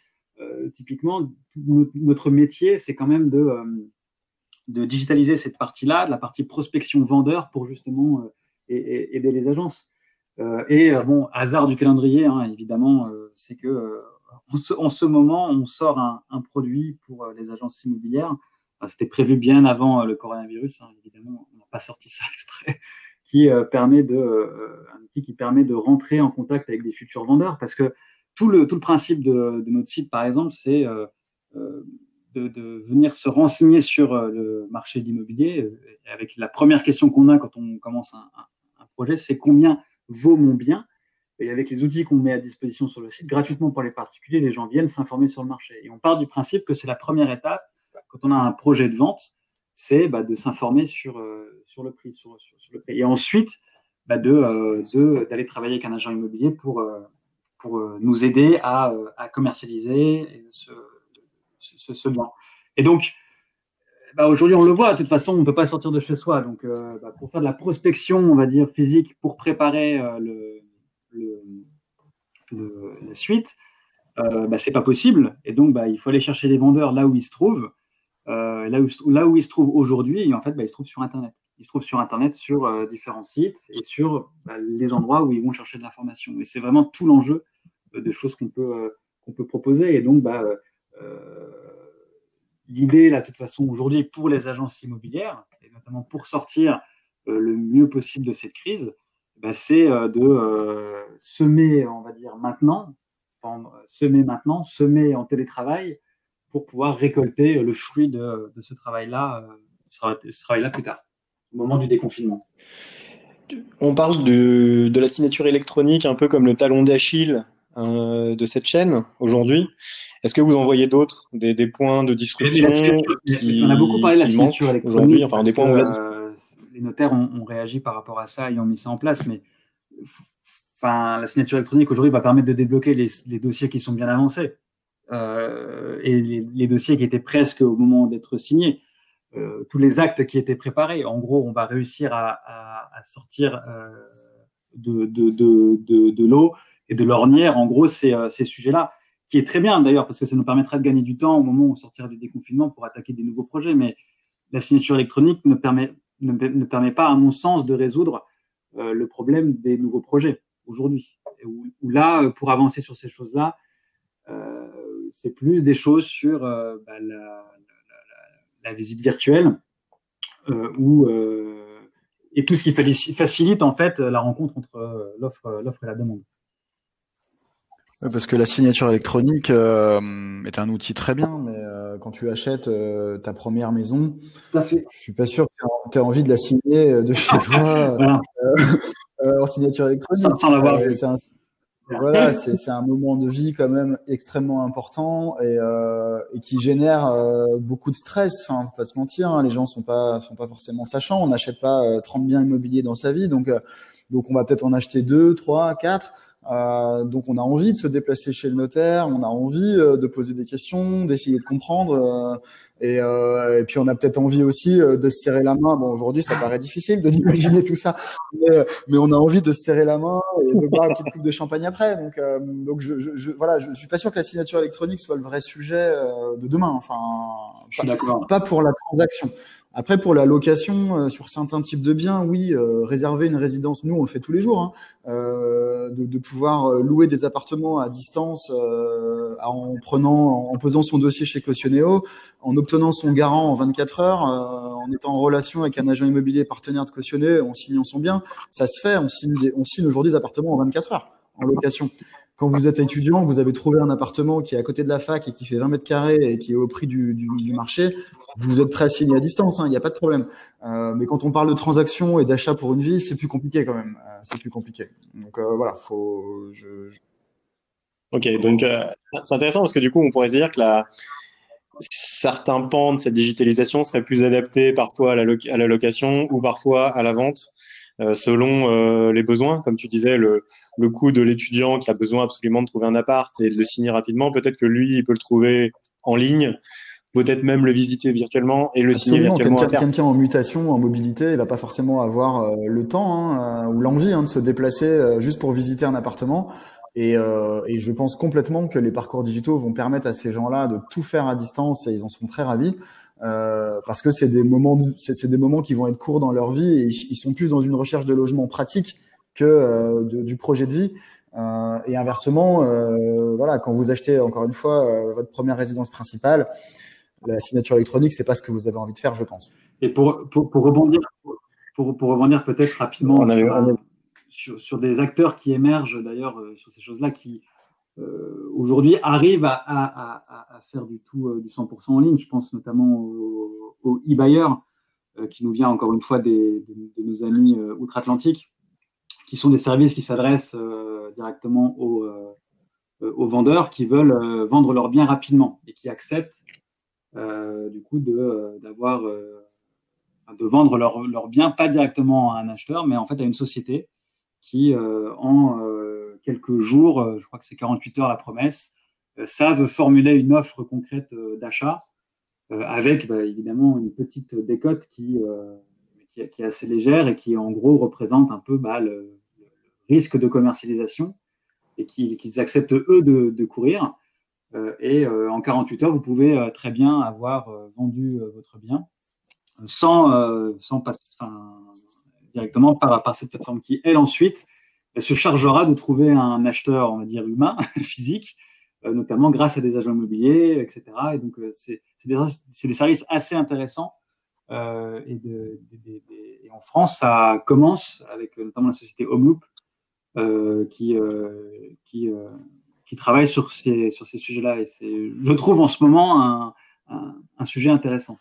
typiquement notre métier, c'est quand même de digitaliser cette partie-là, la partie prospection vendeur pour justement aider les agences. Euh, et euh, bon, hasard du calendrier, hein, évidemment, euh, c'est que en ce, en, ce, moment, on sort un produit pour les agences immobilières. C'était prévu bien avant le coronavirus, hein, évidemment, on n'a pas sorti ça <laughs> exprès, qui permet de un outil rentrer en contact avec des futurs vendeurs, parce que tout le principe de, notre site, par exemple, c'est de, venir se renseigner sur le marché de l'immobilier. Avec la première question qu'on a quand on commence un, projet, c'est combien vaut mon bien? Et avec les outils qu'on met à disposition sur le site, gratuitement pour les particuliers, les gens viennent s'informer sur le marché. Et on part du principe que c'est la première étape, quand on a un projet de vente, c'est bah, de s'informer sur, euh, sur le prix. Et ensuite, bah, euh, d'aller travailler avec un agent immobilier pour, euh, nous aider à, commercialiser ce, ce, ce bien. Et donc, bah, aujourd'hui, on le voit. De toute façon, on ne peut pas sortir de chez soi. Donc, pour faire de la prospection, on va dire physique, pour préparer la suite, bah, c'est pas possible. Et donc, il faut aller chercher les vendeurs là où ils se trouvent. Euh, là, où, là où ils se trouvent aujourd'hui, en fait, bah, se trouvent sur Internet. Ils se trouvent sur Internet, sur euh, différents sites et sur bah, les endroits où ils vont chercher de l'information. Et c'est vraiment tout l'enjeu de choses qu'on peut, peut proposer. Et donc, bah, l'idée, là, de toute façon, aujourd'hui, pour les agences immobilières, et notamment pour sortir euh, le mieux possible de cette crise, c'est euh, de euh, semer, on va dire, maintenant, semer maintenant, semer en télétravail pour pouvoir récolter le fruit de, de ce travail-là ce travail-là plus tard, au moment du déconfinement. On parle de, de la signature électronique un peu comme le talon d'Achille euh, de cette chaîne aujourd'hui. Est-ce que vous en voyez d'autres, des, des, points de disruption qui, On a beaucoup parlé de la signature électronique. Enfin, des points euh, les notaires ont, ont, réagi par rapport à ça et ont mis ça en place, mais enfin, la signature électronique aujourd'hui va permettre de débloquer les, les, dossiers qui sont bien avancés euh, et les, dossiers qui étaient presque au moment d'être signés. Euh, tous les actes qui étaient préparés. En gros, on va réussir à, sortir euh, de, l'eau et de l'ornière, en gros, ces, euh, sujets-là, qui est très bien d'ailleurs, parce que ça nous permettra de gagner du temps au moment où on sortira du déconfinement pour attaquer des nouveaux projets. Mais la signature électronique ne permet, pas, à mon sens, de résoudre euh, le problème des nouveaux projets aujourd'hui. Où, là, pour avancer sur ces choses-là, euh, c'est plus des choses sur euh, bah, la, la visite virtuelle euh, ou euh, et tout ce qui facilite en fait la rencontre entre l'offre l'offre et la demande. Parce que la signature électronique euh, est un outil très bien, mais euh, quand tu achètes euh, ta première maison, je suis pas sûr que tu aies envie de la signer de chez <laughs> toi voilà. en signature électronique. Sans, sans l'avoir vu. Voilà, c'est un moment de vie quand même extrêmement important et, euh, et qui génère euh, beaucoup de stress. Enfin, faut pas se mentir, hein, les gens sont pas sont pas forcément sachants. On n'achète pas euh, 30 biens immobiliers dans sa vie, donc euh, donc on va peut-être en acheter deux, trois, quatre. Euh, donc on a envie de se déplacer chez le notaire, on a envie euh, de poser des questions, d'essayer de comprendre, et, euh, et, puis on a peut-être envie aussi euh, de se serrer la main. Bon aujourd'hui ça paraît difficile de <laughs> d'imaginer tout ça, mais, mais, on a envie de se serrer la main et de boire une petite coupe de champagne après. Donc euh, donc je, je, je, voilà, je, suis pas sûr que la signature électronique soit le vrai sujet de demain. Enfin, pas, pas pour la transaction. Après, pour la location euh, sur certains types de biens, oui, euh, réserver une résidence, nous on le fait tous les jours, hein, euh, de, de, pouvoir euh, louer des appartements à distance euh, en prenant, en posant son dossier chez Cautionnéo, en obtenant son garant en 24 heures, en étant en relation avec un agent immobilier partenaire de Cautionné, en signant son bien, ça se fait. On signe, on signe aujourd'hui des appartements en 24 heures en location quand vous êtes étudiant, vous avez trouvé un appartement qui est à côté de la fac et qui fait 20 mètres carrés et qui est au prix du, du, du marché, vous êtes prêt à signer à distance, il hein, n'y a pas de problème. Euh, mais quand on parle de transaction et d'achat pour une vie, c'est plus compliqué quand même. Euh, c'est plus compliqué. Donc euh, voilà, faut. Ok, donc euh, c'est intéressant parce que du coup, on pourrait se dire que certains pans de cette digitalisation seraient plus adaptés parfois à la, location ou parfois à la vente. Selon les besoins. Comme tu disais, le, le coût de l'étudiant qui a besoin absolument de trouver un appart et de le signer rapidement, peut-être que lui, il peut le trouver en ligne, peut-être même le visiter virtuellement et le Absolument. signer virtuellement. Quelqu'un quelqu en mutation, en mobilité, il va pas forcément avoir euh, le temps hein, ou l'envie hein, de se déplacer euh, juste pour visiter un appartement. Et, euh, et, je pense complètement que les parcours digitaux vont permettre à ces gens-là de tout faire à distance et ils en sont très ravis. Euh, parce que c'est des moments, c'est des moments qui vont être courts dans leur vie et ils, sont plus dans une recherche de logement pratique que euh, de, du projet de vie. Euh, et inversement, euh, voilà, quand vous achetez encore une fois euh, votre première résidence principale, la signature électronique, c'est pas ce que vous avez envie de faire, je pense. Et pour, pour, pour rebondir, pour, pour rebondir peut-être rapidement on avait, on sur, sur, des acteurs qui émergent d'ailleurs sur ces choses-là, qui euh, aujourd'hui arrivent à, à, à, à, faire du tout euh, du 100% en ligne. Je pense notamment au, au e-buyer euh, qui nous vient encore une fois des, de, de nos amis euh, outre-Atlantique, qui sont des services qui s'adressent euh, directement aux, aux, vendeurs qui veulent vendre leurs biens rapidement et qui acceptent du coup de d'avoir de vendre leurs leur biens pas directement à un acheteur, mais en fait à une société qui en quelques jours, euh, je crois que c'est 48 heures la promesse, euh, savent formuler une offre concrète euh, d'achat avec bah, évidemment une petite décote qui, qui, qui, est assez légère et qui en gros représente un peu bah, le, risque de commercialisation et qu'ils qu acceptent eux de, de courir. Et en 48 heures, vous pouvez très bien avoir vendu votre bien sans, sans passer directement par, par cette plateforme qui, elle, ensuite, elle se chargera de trouver un acheteur, on va dire, humain, <laughs> physique, euh, notamment grâce à des agents immobiliers, etc. Et donc, euh, c'est des, des, services assez intéressants. Euh, et, de, de, de, et, en France, ça commence avec notamment la société Homeloop, euh, qui, euh, qui, qui travaille sur ces, sur ces sujets-là. Et c'est, je trouve en ce moment un, un, un sujet intéressant.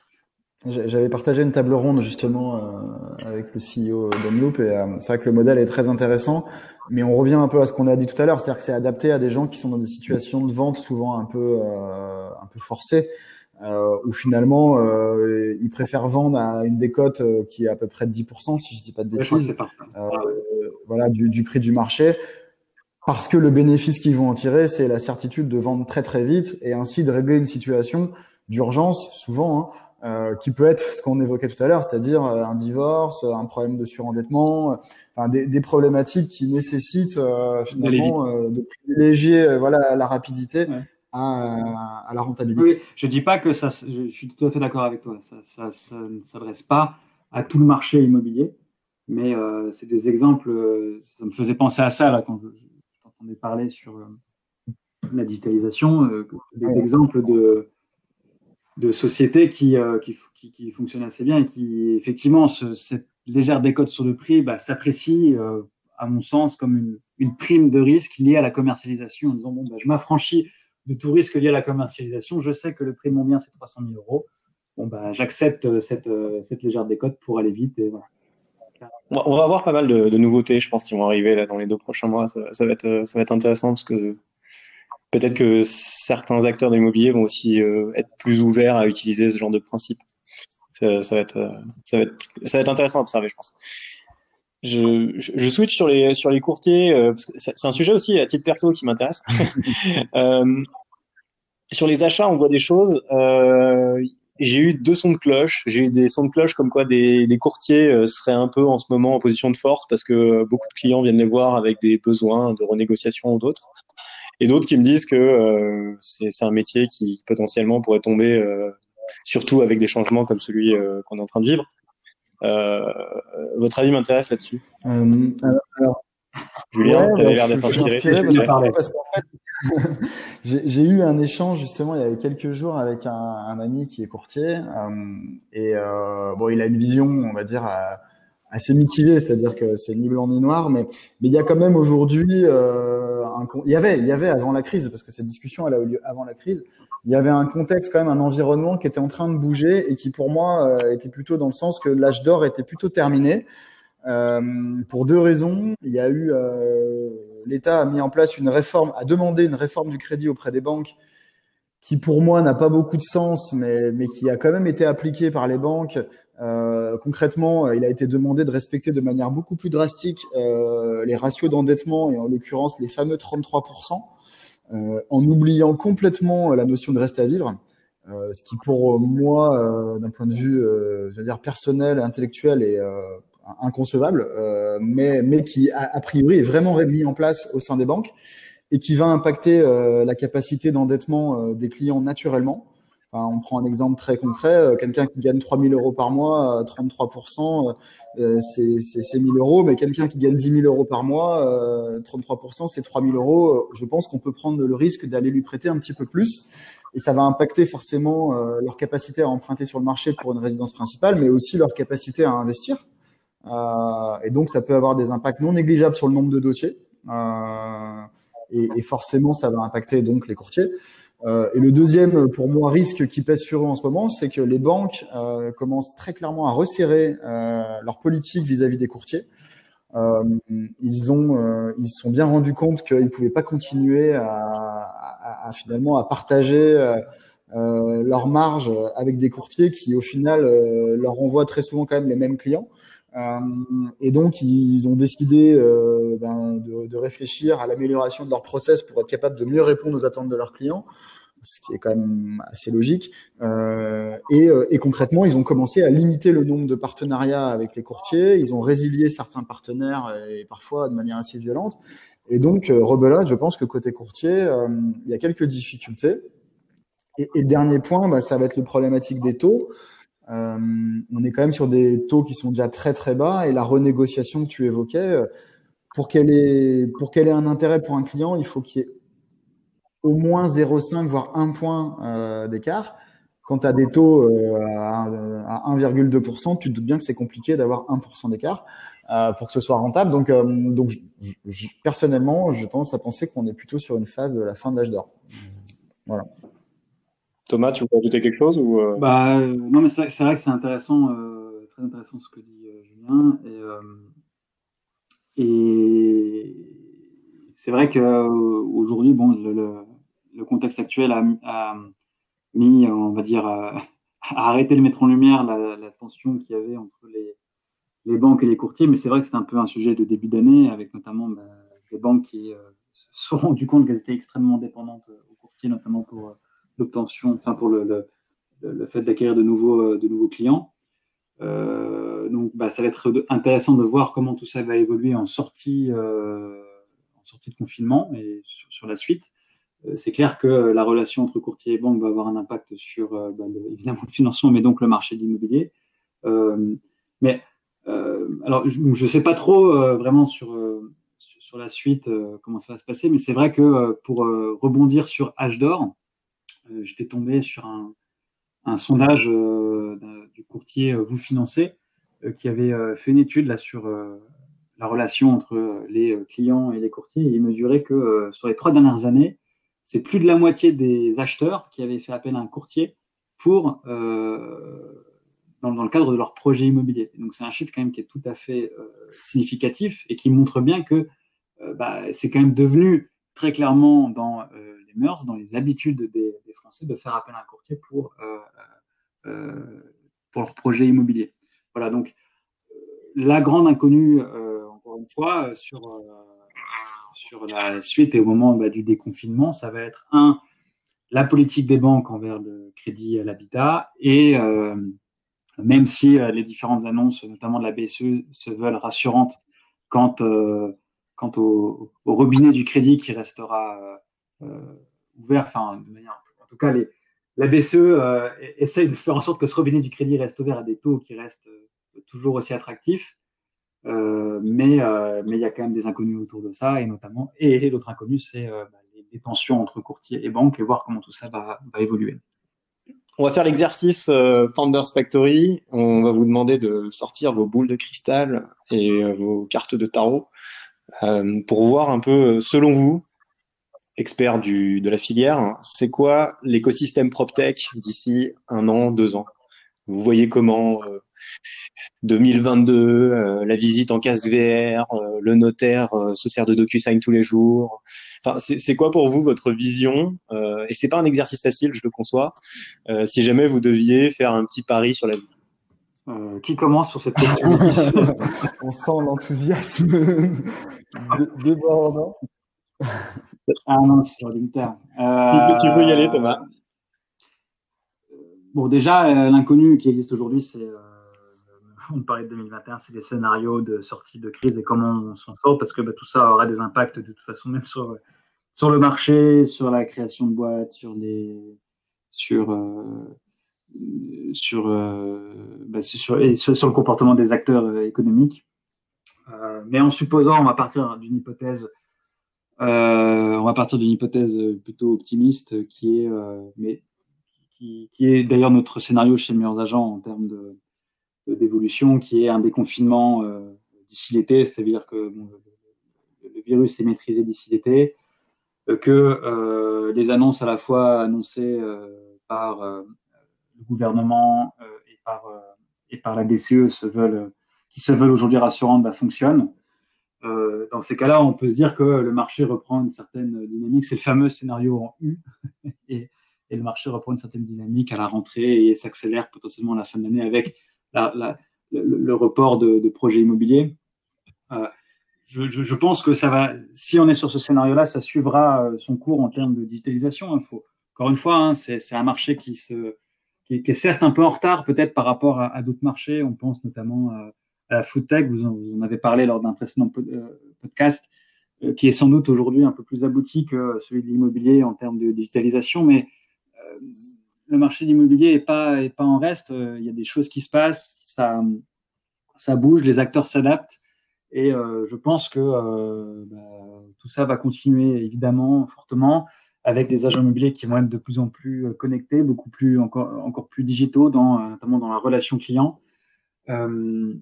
J'avais partagé une table ronde justement euh, avec le CEO d'Enloop et euh, c'est vrai que le modèle est très intéressant, mais on revient un peu à ce qu'on a dit tout à l'heure, c'est-à-dire que c'est adapté à des gens qui sont dans des situations de vente souvent un peu euh, un peu forcées, euh, où finalement euh, ils préfèrent vendre à une décote qui est à peu près de 10%, si je dis pas de bêtises, voilà du, du prix du marché, parce que le bénéfice qu'ils vont en tirer, c'est la certitude de vendre très très vite et ainsi de régler une situation d'urgence souvent. Hein, euh, qui peut être ce qu'on évoquait tout à l'heure, c'est-à-dire euh, un divorce, un problème de surendettement, euh, enfin, des, des, problématiques qui nécessitent finalement de privilégier voilà la rapidité à, à, la rentabilité. Oui, je dis pas que ça, je, suis tout à fait d'accord avec toi. Ça, ça, ça ne s'adresse pas à tout le marché immobilier, mais c'est des exemples. Ça me faisait penser à ça là quand je, t'entendais parler sur la digitalisation, des exemples de de sociétés qui, euh, qui, qui, qui, fonctionnent assez bien et qui, effectivement, ce, cette légère décote sur le prix bah, s'apprécie, euh, à mon sens, comme une, une, prime de risque liée à la commercialisation en disant, bon, bah, je m'affranchis de tout risque lié à la commercialisation, je sais que le prix de mon bien, c'est 300 000 euros. Bon, bah, j'accepte euh, cette, cette légère décote pour aller vite et voilà. On va avoir pas mal de, nouveautés, je pense, qui vont arriver là dans les deux prochains mois. Ça, ça, va être, intéressant parce que peut-être que certains acteurs de l'immobilier vont aussi euh, être plus ouverts à utiliser ce genre de principe. Ça, ça, va être, euh, va être, intéressant à observer, je pense. Je, switch sur les courtiers. Euh, c'est un sujet aussi à titre perso qui m'intéresse. <laughs> euh, sur les achats, on voit des choses. Euh, j'ai eu deux sons de cloche. J'ai eu des sons de cloche comme quoi des, des courtiers seraient un peu en ce moment en position de force parce que beaucoup de clients viennent les voir avec des besoins de renégociation ou d'autres et d'autres qui me disent que euh, c'est un métier qui potentiellement pourrait tomber, euh, surtout avec des changements comme celui euh, qu'on est en train de vivre. votre avis m'intéresse là-dessus. alors, Julien, tu avais l'air d'être inspiré. <laughs> J'ai eu un échange justement il y a quelques jours avec un, ami qui est courtier euh, et euh, bon il a une vision on va dire assez mitigée, c'est-à-dire que c'est ni blanc ni noir, mais mais il y a quand même aujourd'hui euh, il y avait, il y avait avant la crise, parce que cette discussion elle a eu lieu avant la crise, il y avait un contexte quand même, un environnement qui était en train de bouger et qui pour moi euh, était plutôt dans le sens que l'âge d'or était plutôt terminé. Euh, pour deux raisons, il y a eu euh, l'État a mis en place une réforme, a demandé une réforme du crédit auprès des banques, qui pour moi n'a pas beaucoup de sens, mais mais qui a quand même été appliquée par les banques. Euh, concrètement, euh, il a été demandé de respecter de manière beaucoup plus drastique euh, les ratios d'endettement et en l'occurrence les fameux 33%, euh, en oubliant complètement la notion de reste à vivre, ce qui pour moi, d'un point de vue, je veux dire personnel, intellectuel, est inconcevable, mais mais qui a, priori est vraiment mis en place au sein des banques et qui va impacter la capacité d'endettement des clients naturellement on prend un exemple très concret, euh, quelqu'un qui gagne 3 000 euros par mois, 33%, euh, euh, c'est, c'est, c'est 1000 euros, mais quelqu'un qui gagne 10 000 euros par mois, 33%, c'est 3 000 euros. Je pense qu'on peut prendre le risque d'aller lui prêter un petit peu plus, et ça va impacter forcément leur capacité à emprunter sur le marché pour une résidence principale, mais aussi leur capacité à investir. Et donc, ça peut avoir des impacts non négligeables sur le nombre de dossiers. Et, et, forcément, ça va impacter donc les courtiers. Euh, et le deuxième, pour moi, risque qui pèse sur eux en ce moment, c'est que les banques euh, commencent très clairement à resserrer euh, leur politique vis-à-vis des courtiers. Euh, ils ont, euh, ils se sont bien rendus compte qu'ils ne pouvaient pas continuer à, finalement à partager euh, leur marge avec des courtiers qui, au final, leur envoient très souvent quand même les mêmes clients. Et donc, ils ont décidé ben, de, de, réfléchir à l'amélioration de leur process pour être capable de mieux répondre aux attentes de leurs clients ce qui est quand même assez logique. Euh, et, euh, et, concrètement, ils ont commencé à limiter le nombre de partenariats avec les courtiers. Ils ont résilié certains partenaires et parfois de manière assez violente. Et donc, euh, rebelote, je pense que côté courtier, euh, il y a quelques difficultés. Et, et dernier point, bah, ça va être le problématique des taux. Euh, on est quand même sur des taux qui sont déjà très très bas et la renégociation que tu évoquais, euh, pour qu'elle ait pour qu'elle ait un intérêt pour un client, il faut qu'il y ait au moins 0,5 voire 1 point euh, d'écart. Quand tu as des taux à, 1,2%, tu te doutes bien que c'est compliqué d'avoir 1% d'écart pour que ce soit rentable. Donc, donc je, personnellement, je tendance à penser qu'on est plutôt sur une phase de la fin de l'âge d'or. Voilà. Thomas, tu veux ajouter quelque chose ou bah, Non, mais c'est vrai que c'est intéressant, très intéressant ce que dit Julien. Et, c'est vrai qu'aujourd'hui, bon, le, contexte actuel a, a, mis, on va dire, <laughs> a, arrêté de mettre en lumière la, tension qu'il y avait entre les, banques et les courtiers, mais c'est vrai que c'est un peu un sujet de début d'année, avec notamment bah, les banques qui euh, se sont rendues compte qu'elles étaient extrêmement dépendantes euh, aux courtiers, notamment pour euh, l'obtention, enfin pour le, le, fait d'acquérir de nouveaux, de nouveaux clients. Euh, donc, bah, ça va être intéressant de voir comment tout ça va évoluer en sortie, euh, en sortie de confinement et sur, sur la suite. c'est clair que la relation entre courtier et banque va avoir un impact sur bah, évidemment le financement, mais donc le marché de l'immobilier. mais euh, alors, je ne sais pas trop euh, vraiment sur, euh, sur, la suite comment ça va se passer, mais c'est vrai que pour rebondir sur H d'or, j'étais tombé sur un, sondage du courtier Vous Financez qui avait fait une étude là sur la relation entre les clients et les courtiers. Et il mesurait que sur les trois dernières années, c'est plus de la moitié des acheteurs qui avaient fait appel à un courtier pour euh, dans, le cadre de leur projet immobilier. Donc c'est un chiffre quand même qui est tout à fait euh, significatif et qui montre bien que euh, bah, c'est quand même devenu très clairement dans euh, mœurs, dans les habitudes des, Français de faire appel à un courtier pour, pour leur projet immobilier. Voilà, donc la grande inconnue, encore une fois, sur, sur la suite et au moment bah, du déconfinement, ça va être un, la politique des banques envers le crédit à l'habitat et même si euh, les différentes annonces, notamment de la BCE, se veulent rassurantes quant, euh, quant au, robinet du crédit qui restera euh, ouvert, enfin, de manière, en tout cas, les, la BCE essaye de faire en sorte que ce robinet du crédit reste ouvert à des taux qui restent toujours aussi attractifs. Euh, mais mais il y a quand même des inconnus autour de ça et notamment et, l'autre inconnu c'est bah, les, tensions entre courtiers et banques et voir comment tout ça va, va évoluer. On va faire l'exercice euh, Founders Factory. On va vous demander de sortir vos boules de cristal et euh, vos cartes de tarot euh, pour voir un peu, selon vous, expert du, de la filière, c'est quoi l'écosystème PropTech d'ici un an, deux ans? Vous voyez comment 2022, la visite en casse VR, le notaire se sert de DocuSign tous les jours, Enfin, c'est quoi pour vous votre vision euh, Et c'est pas un exercice facile, je le conçois. Euh, si jamais vous deviez faire un petit pari sur la vie? Euh, qui commence sur cette question? <laughs> On sent l'enthousiasme <laughs> débordant. Ah non, c'est l'ordinateur. Euh, tu veux y aller, Thomas Bon, déjà, euh, l'inconnu qui existe aujourd'hui, c'est euh, on parlait de 2021, c'est les scénarios de sortie de crise et comment on s'en sort, parce que bah, tout ça aura des impacts de toute façon même sur, sur le marché, sur la création de boîtes, sur les sur euh, sur, euh, bah, sur, et sur, le comportement des acteurs euh, économiques. Euh, mais en supposant, on va partir d'une hypothèse, euh, on va partir d'une hypothèse plutôt optimiste qui est, mais qui, est d'ailleurs notre scénario chez Meilleurs Agents en termes de d'évolution qui est un déconfinement euh, d'ici l'été, c'est-à-dire que le, virus est maîtrisé d'ici l'été, euh, que euh, les annonces à la fois annoncées par le gouvernement et par la DCE qui se veulent aujourd'hui rassurantes bah, fonctionnent. Euh, dans ces cas-là, on peut se dire que le marché reprend une certaine dynamique. C'est le fameux scénario en U. <laughs> et, le marché reprend une certaine dynamique à la rentrée et s'accélère potentiellement à la fin de l'année avec le, report de, de projets immobiliers. Euh, je, pense que ça va, si on est sur ce scénario-là, ça suivra euh, son cours en termes de digitalisation. Faut, encore une fois, hein, c'est un marché qui, est certes un peu en retard peut-être par rapport à, à d'autres marchés. On pense notamment à la food tech, vous en, avez parlé lors d'un précédent euh, podcast, euh, qui est sans doute aujourd'hui un peu plus abouti que celui de l'immobilier en termes de digitalisation, mais euh, le marché de l'immobilier est pas est pas en reste. Euh, il y a des choses qui se passent, ça ça bouge, les acteurs s'adaptent et euh, je pense que euh, bah, tout ça va continuer évidemment fortement avec des agents immobiliers qui vont être de plus en plus euh, connectés, beaucoup plus encore plus digitaux dans notamment dans la relation client. Euh,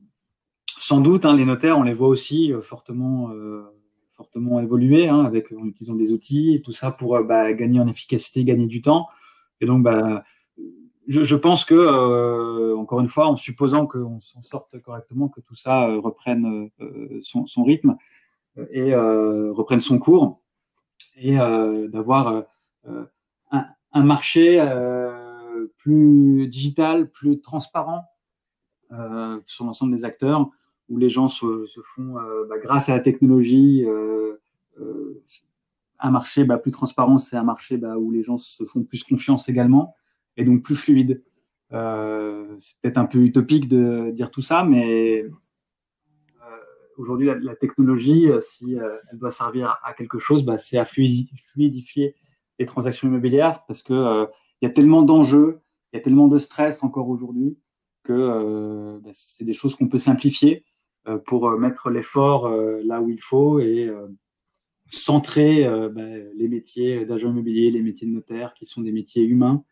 sans doute, hein, les notaires, on les voit aussi fortement fortement évoluer hein, avec en utilisant des outils tout ça pour bah, gagner en efficacité, gagner du temps. Et donc, bah, je, pense que, euh, encore une fois, en supposant qu'on s'en sorte correctement, que tout ça euh, reprenne euh, son, rythme et reprenne son cours, et d'avoir un, marché plus digital, plus transparent sur l'ensemble des acteurs, où les gens se, font, bah, grâce à la technologie, un marché bah, plus transparent, c'est un marché bah, où les gens se font plus confiance également et donc plus fluide. Euh, c'est peut-être un peu utopique de dire tout ça, mais euh, aujourd'hui, la, technologie, euh, si elle doit servir à quelque chose, c'est à fluidifier les transactions immobilières parce que il y a tellement d'enjeux, il y a tellement de stress encore aujourd'hui que c'est des choses qu'on peut simplifier pour mettre l'effort là où il faut et centrer bah, les métiers d'agent immobilier, les métiers de notaire, qui sont des métiers humains,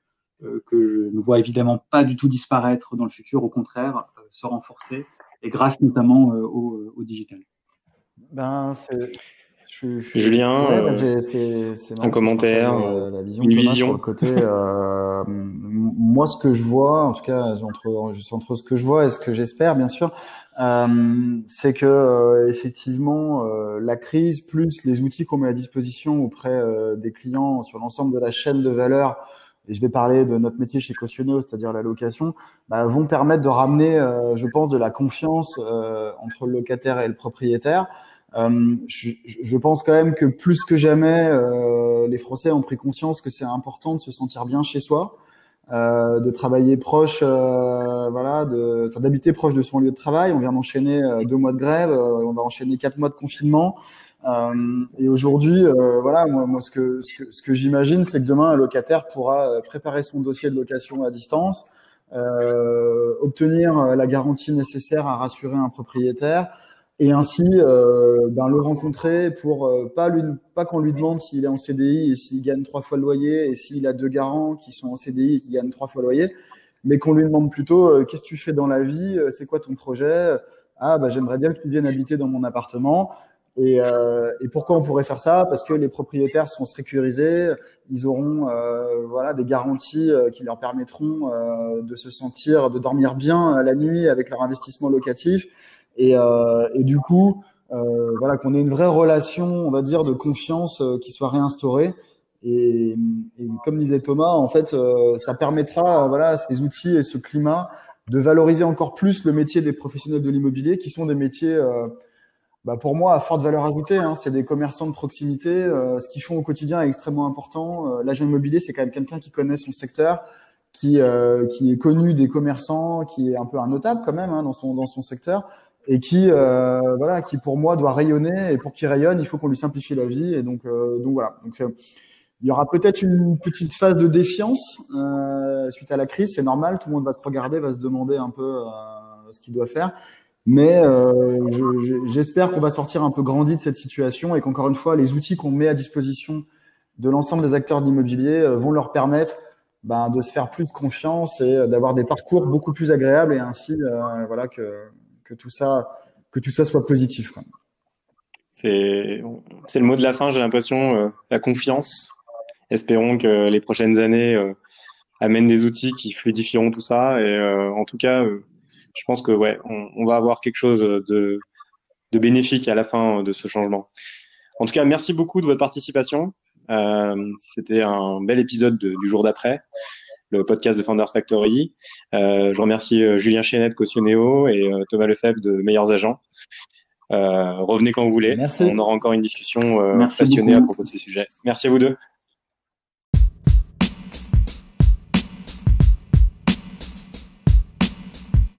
euh, que je ne vois évidemment pas du tout disparaître dans le futur, au contraire, euh, se renforcer, et grâce notamment euh, au, au digital. Ben, je, je, Julien, un commentaire, une vision. le côté, euh, moi, ce que je vois, en tout cas, entre, entre ce que je vois et ce que j'espère, bien sûr, euh, c'est que effectivement, la crise plus les outils qu'on met à disposition auprès des clients sur l'ensemble de la chaîne de valeur et je vais parler de notre métier chez Cautionneau, c'est-à-dire la location, bah, vont permettre de ramener, euh, je pense, de la confiance euh, entre le locataire et le propriétaire. Euh, je, je, pense quand même que plus que jamais, euh, les Français ont pris conscience que c'est important de se sentir bien chez soi, euh, de travailler proche, voilà, de, d'habiter proche de son lieu de travail. On vient d'enchaîner deux mois de grève, on va enchaîner quatre mois de confinement. Euh, et aujourd'hui, euh, voilà, moi, moi, ce que, ce que, ce que j'imagine, c'est que demain, un locataire pourra euh, préparer son dossier de location à distance, euh, obtenir la garantie nécessaire à rassurer un propriétaire, et ainsi euh, ben, le rencontrer pour pas lui pas qu'on lui demande s'il est en CDI et s'il gagne trois fois le loyer et s'il a deux garants qui sont en CDI et qui gagnent trois fois le loyer, mais qu'on lui demande plutôt qu'est-ce que tu fais dans la vie, c'est quoi ton projet, ah bah j'aimerais bien que tu viennes habiter dans mon appartement. Et, euh, et, pourquoi on pourrait faire ça? Parce que les propriétaires sont sécurisés, ils auront euh, voilà des garanties euh, qui leur permettront euh, de se sentir, de dormir bien la nuit avec leur investissement locatif, et, euh, et du coup euh, voilà qu'on ait une vraie relation, on va dire, de confiance qui soit réinstaurée. Et, comme disait Thomas, en fait, ça permettra voilà ces outils et ce climat de valoriser encore plus le métier des professionnels de l'immobilier, qui sont des métiers bah pour moi, à forte valeur ajoutée, hein, c'est des commerçants de proximité. Euh, ce qu'ils font au quotidien est extrêmement important. Euh, L'agent immobilier, c'est quand même quelqu'un qui connaît son secteur, qui, euh, qui est connu des commerçants, qui est un peu un notable quand même hein, dans, son, dans son secteur, et qui, euh, voilà, qui pour moi doit rayonner. Et pour qu'il rayonne, il faut qu'on lui simplifie la vie. Et donc, euh, donc voilà. Donc, il y aura peut-être une petite phase de défiance suite à la crise. C'est normal. Tout le monde va se regarder, va se demander un peu ce qu'il doit faire. Mais euh, j'espère qu'on va sortir un peu grandi de cette situation et qu'encore une fois, les outils qu'on met à disposition de l'ensemble des acteurs de l'immobilier euh, vont leur permettre ben, de se faire plus de confiance et euh, d'avoir des parcours beaucoup plus agréables et ainsi euh, voilà que, que tout ça que tout ça soit positif. C'est le mot de la fin, j'ai l'impression, euh, la confiance. Espérons que les prochaines années euh, amènent des outils qui fluidifieront tout ça et en tout cas je pense que ouais, on, va avoir quelque chose de, bénéfique à la fin de ce changement. En tout cas, merci beaucoup de votre participation. Euh, C'était un bel épisode de, du jour d'après, le podcast de Founders Factory. Euh, je remercie euh, Julien Chenet de Cautionnéo et euh, Thomas Lefebvre de Meilleurs Agents. Euh, revenez quand vous voulez. Merci. On aura encore une discussion passionnée à propos de ces sujets. Merci à vous deux.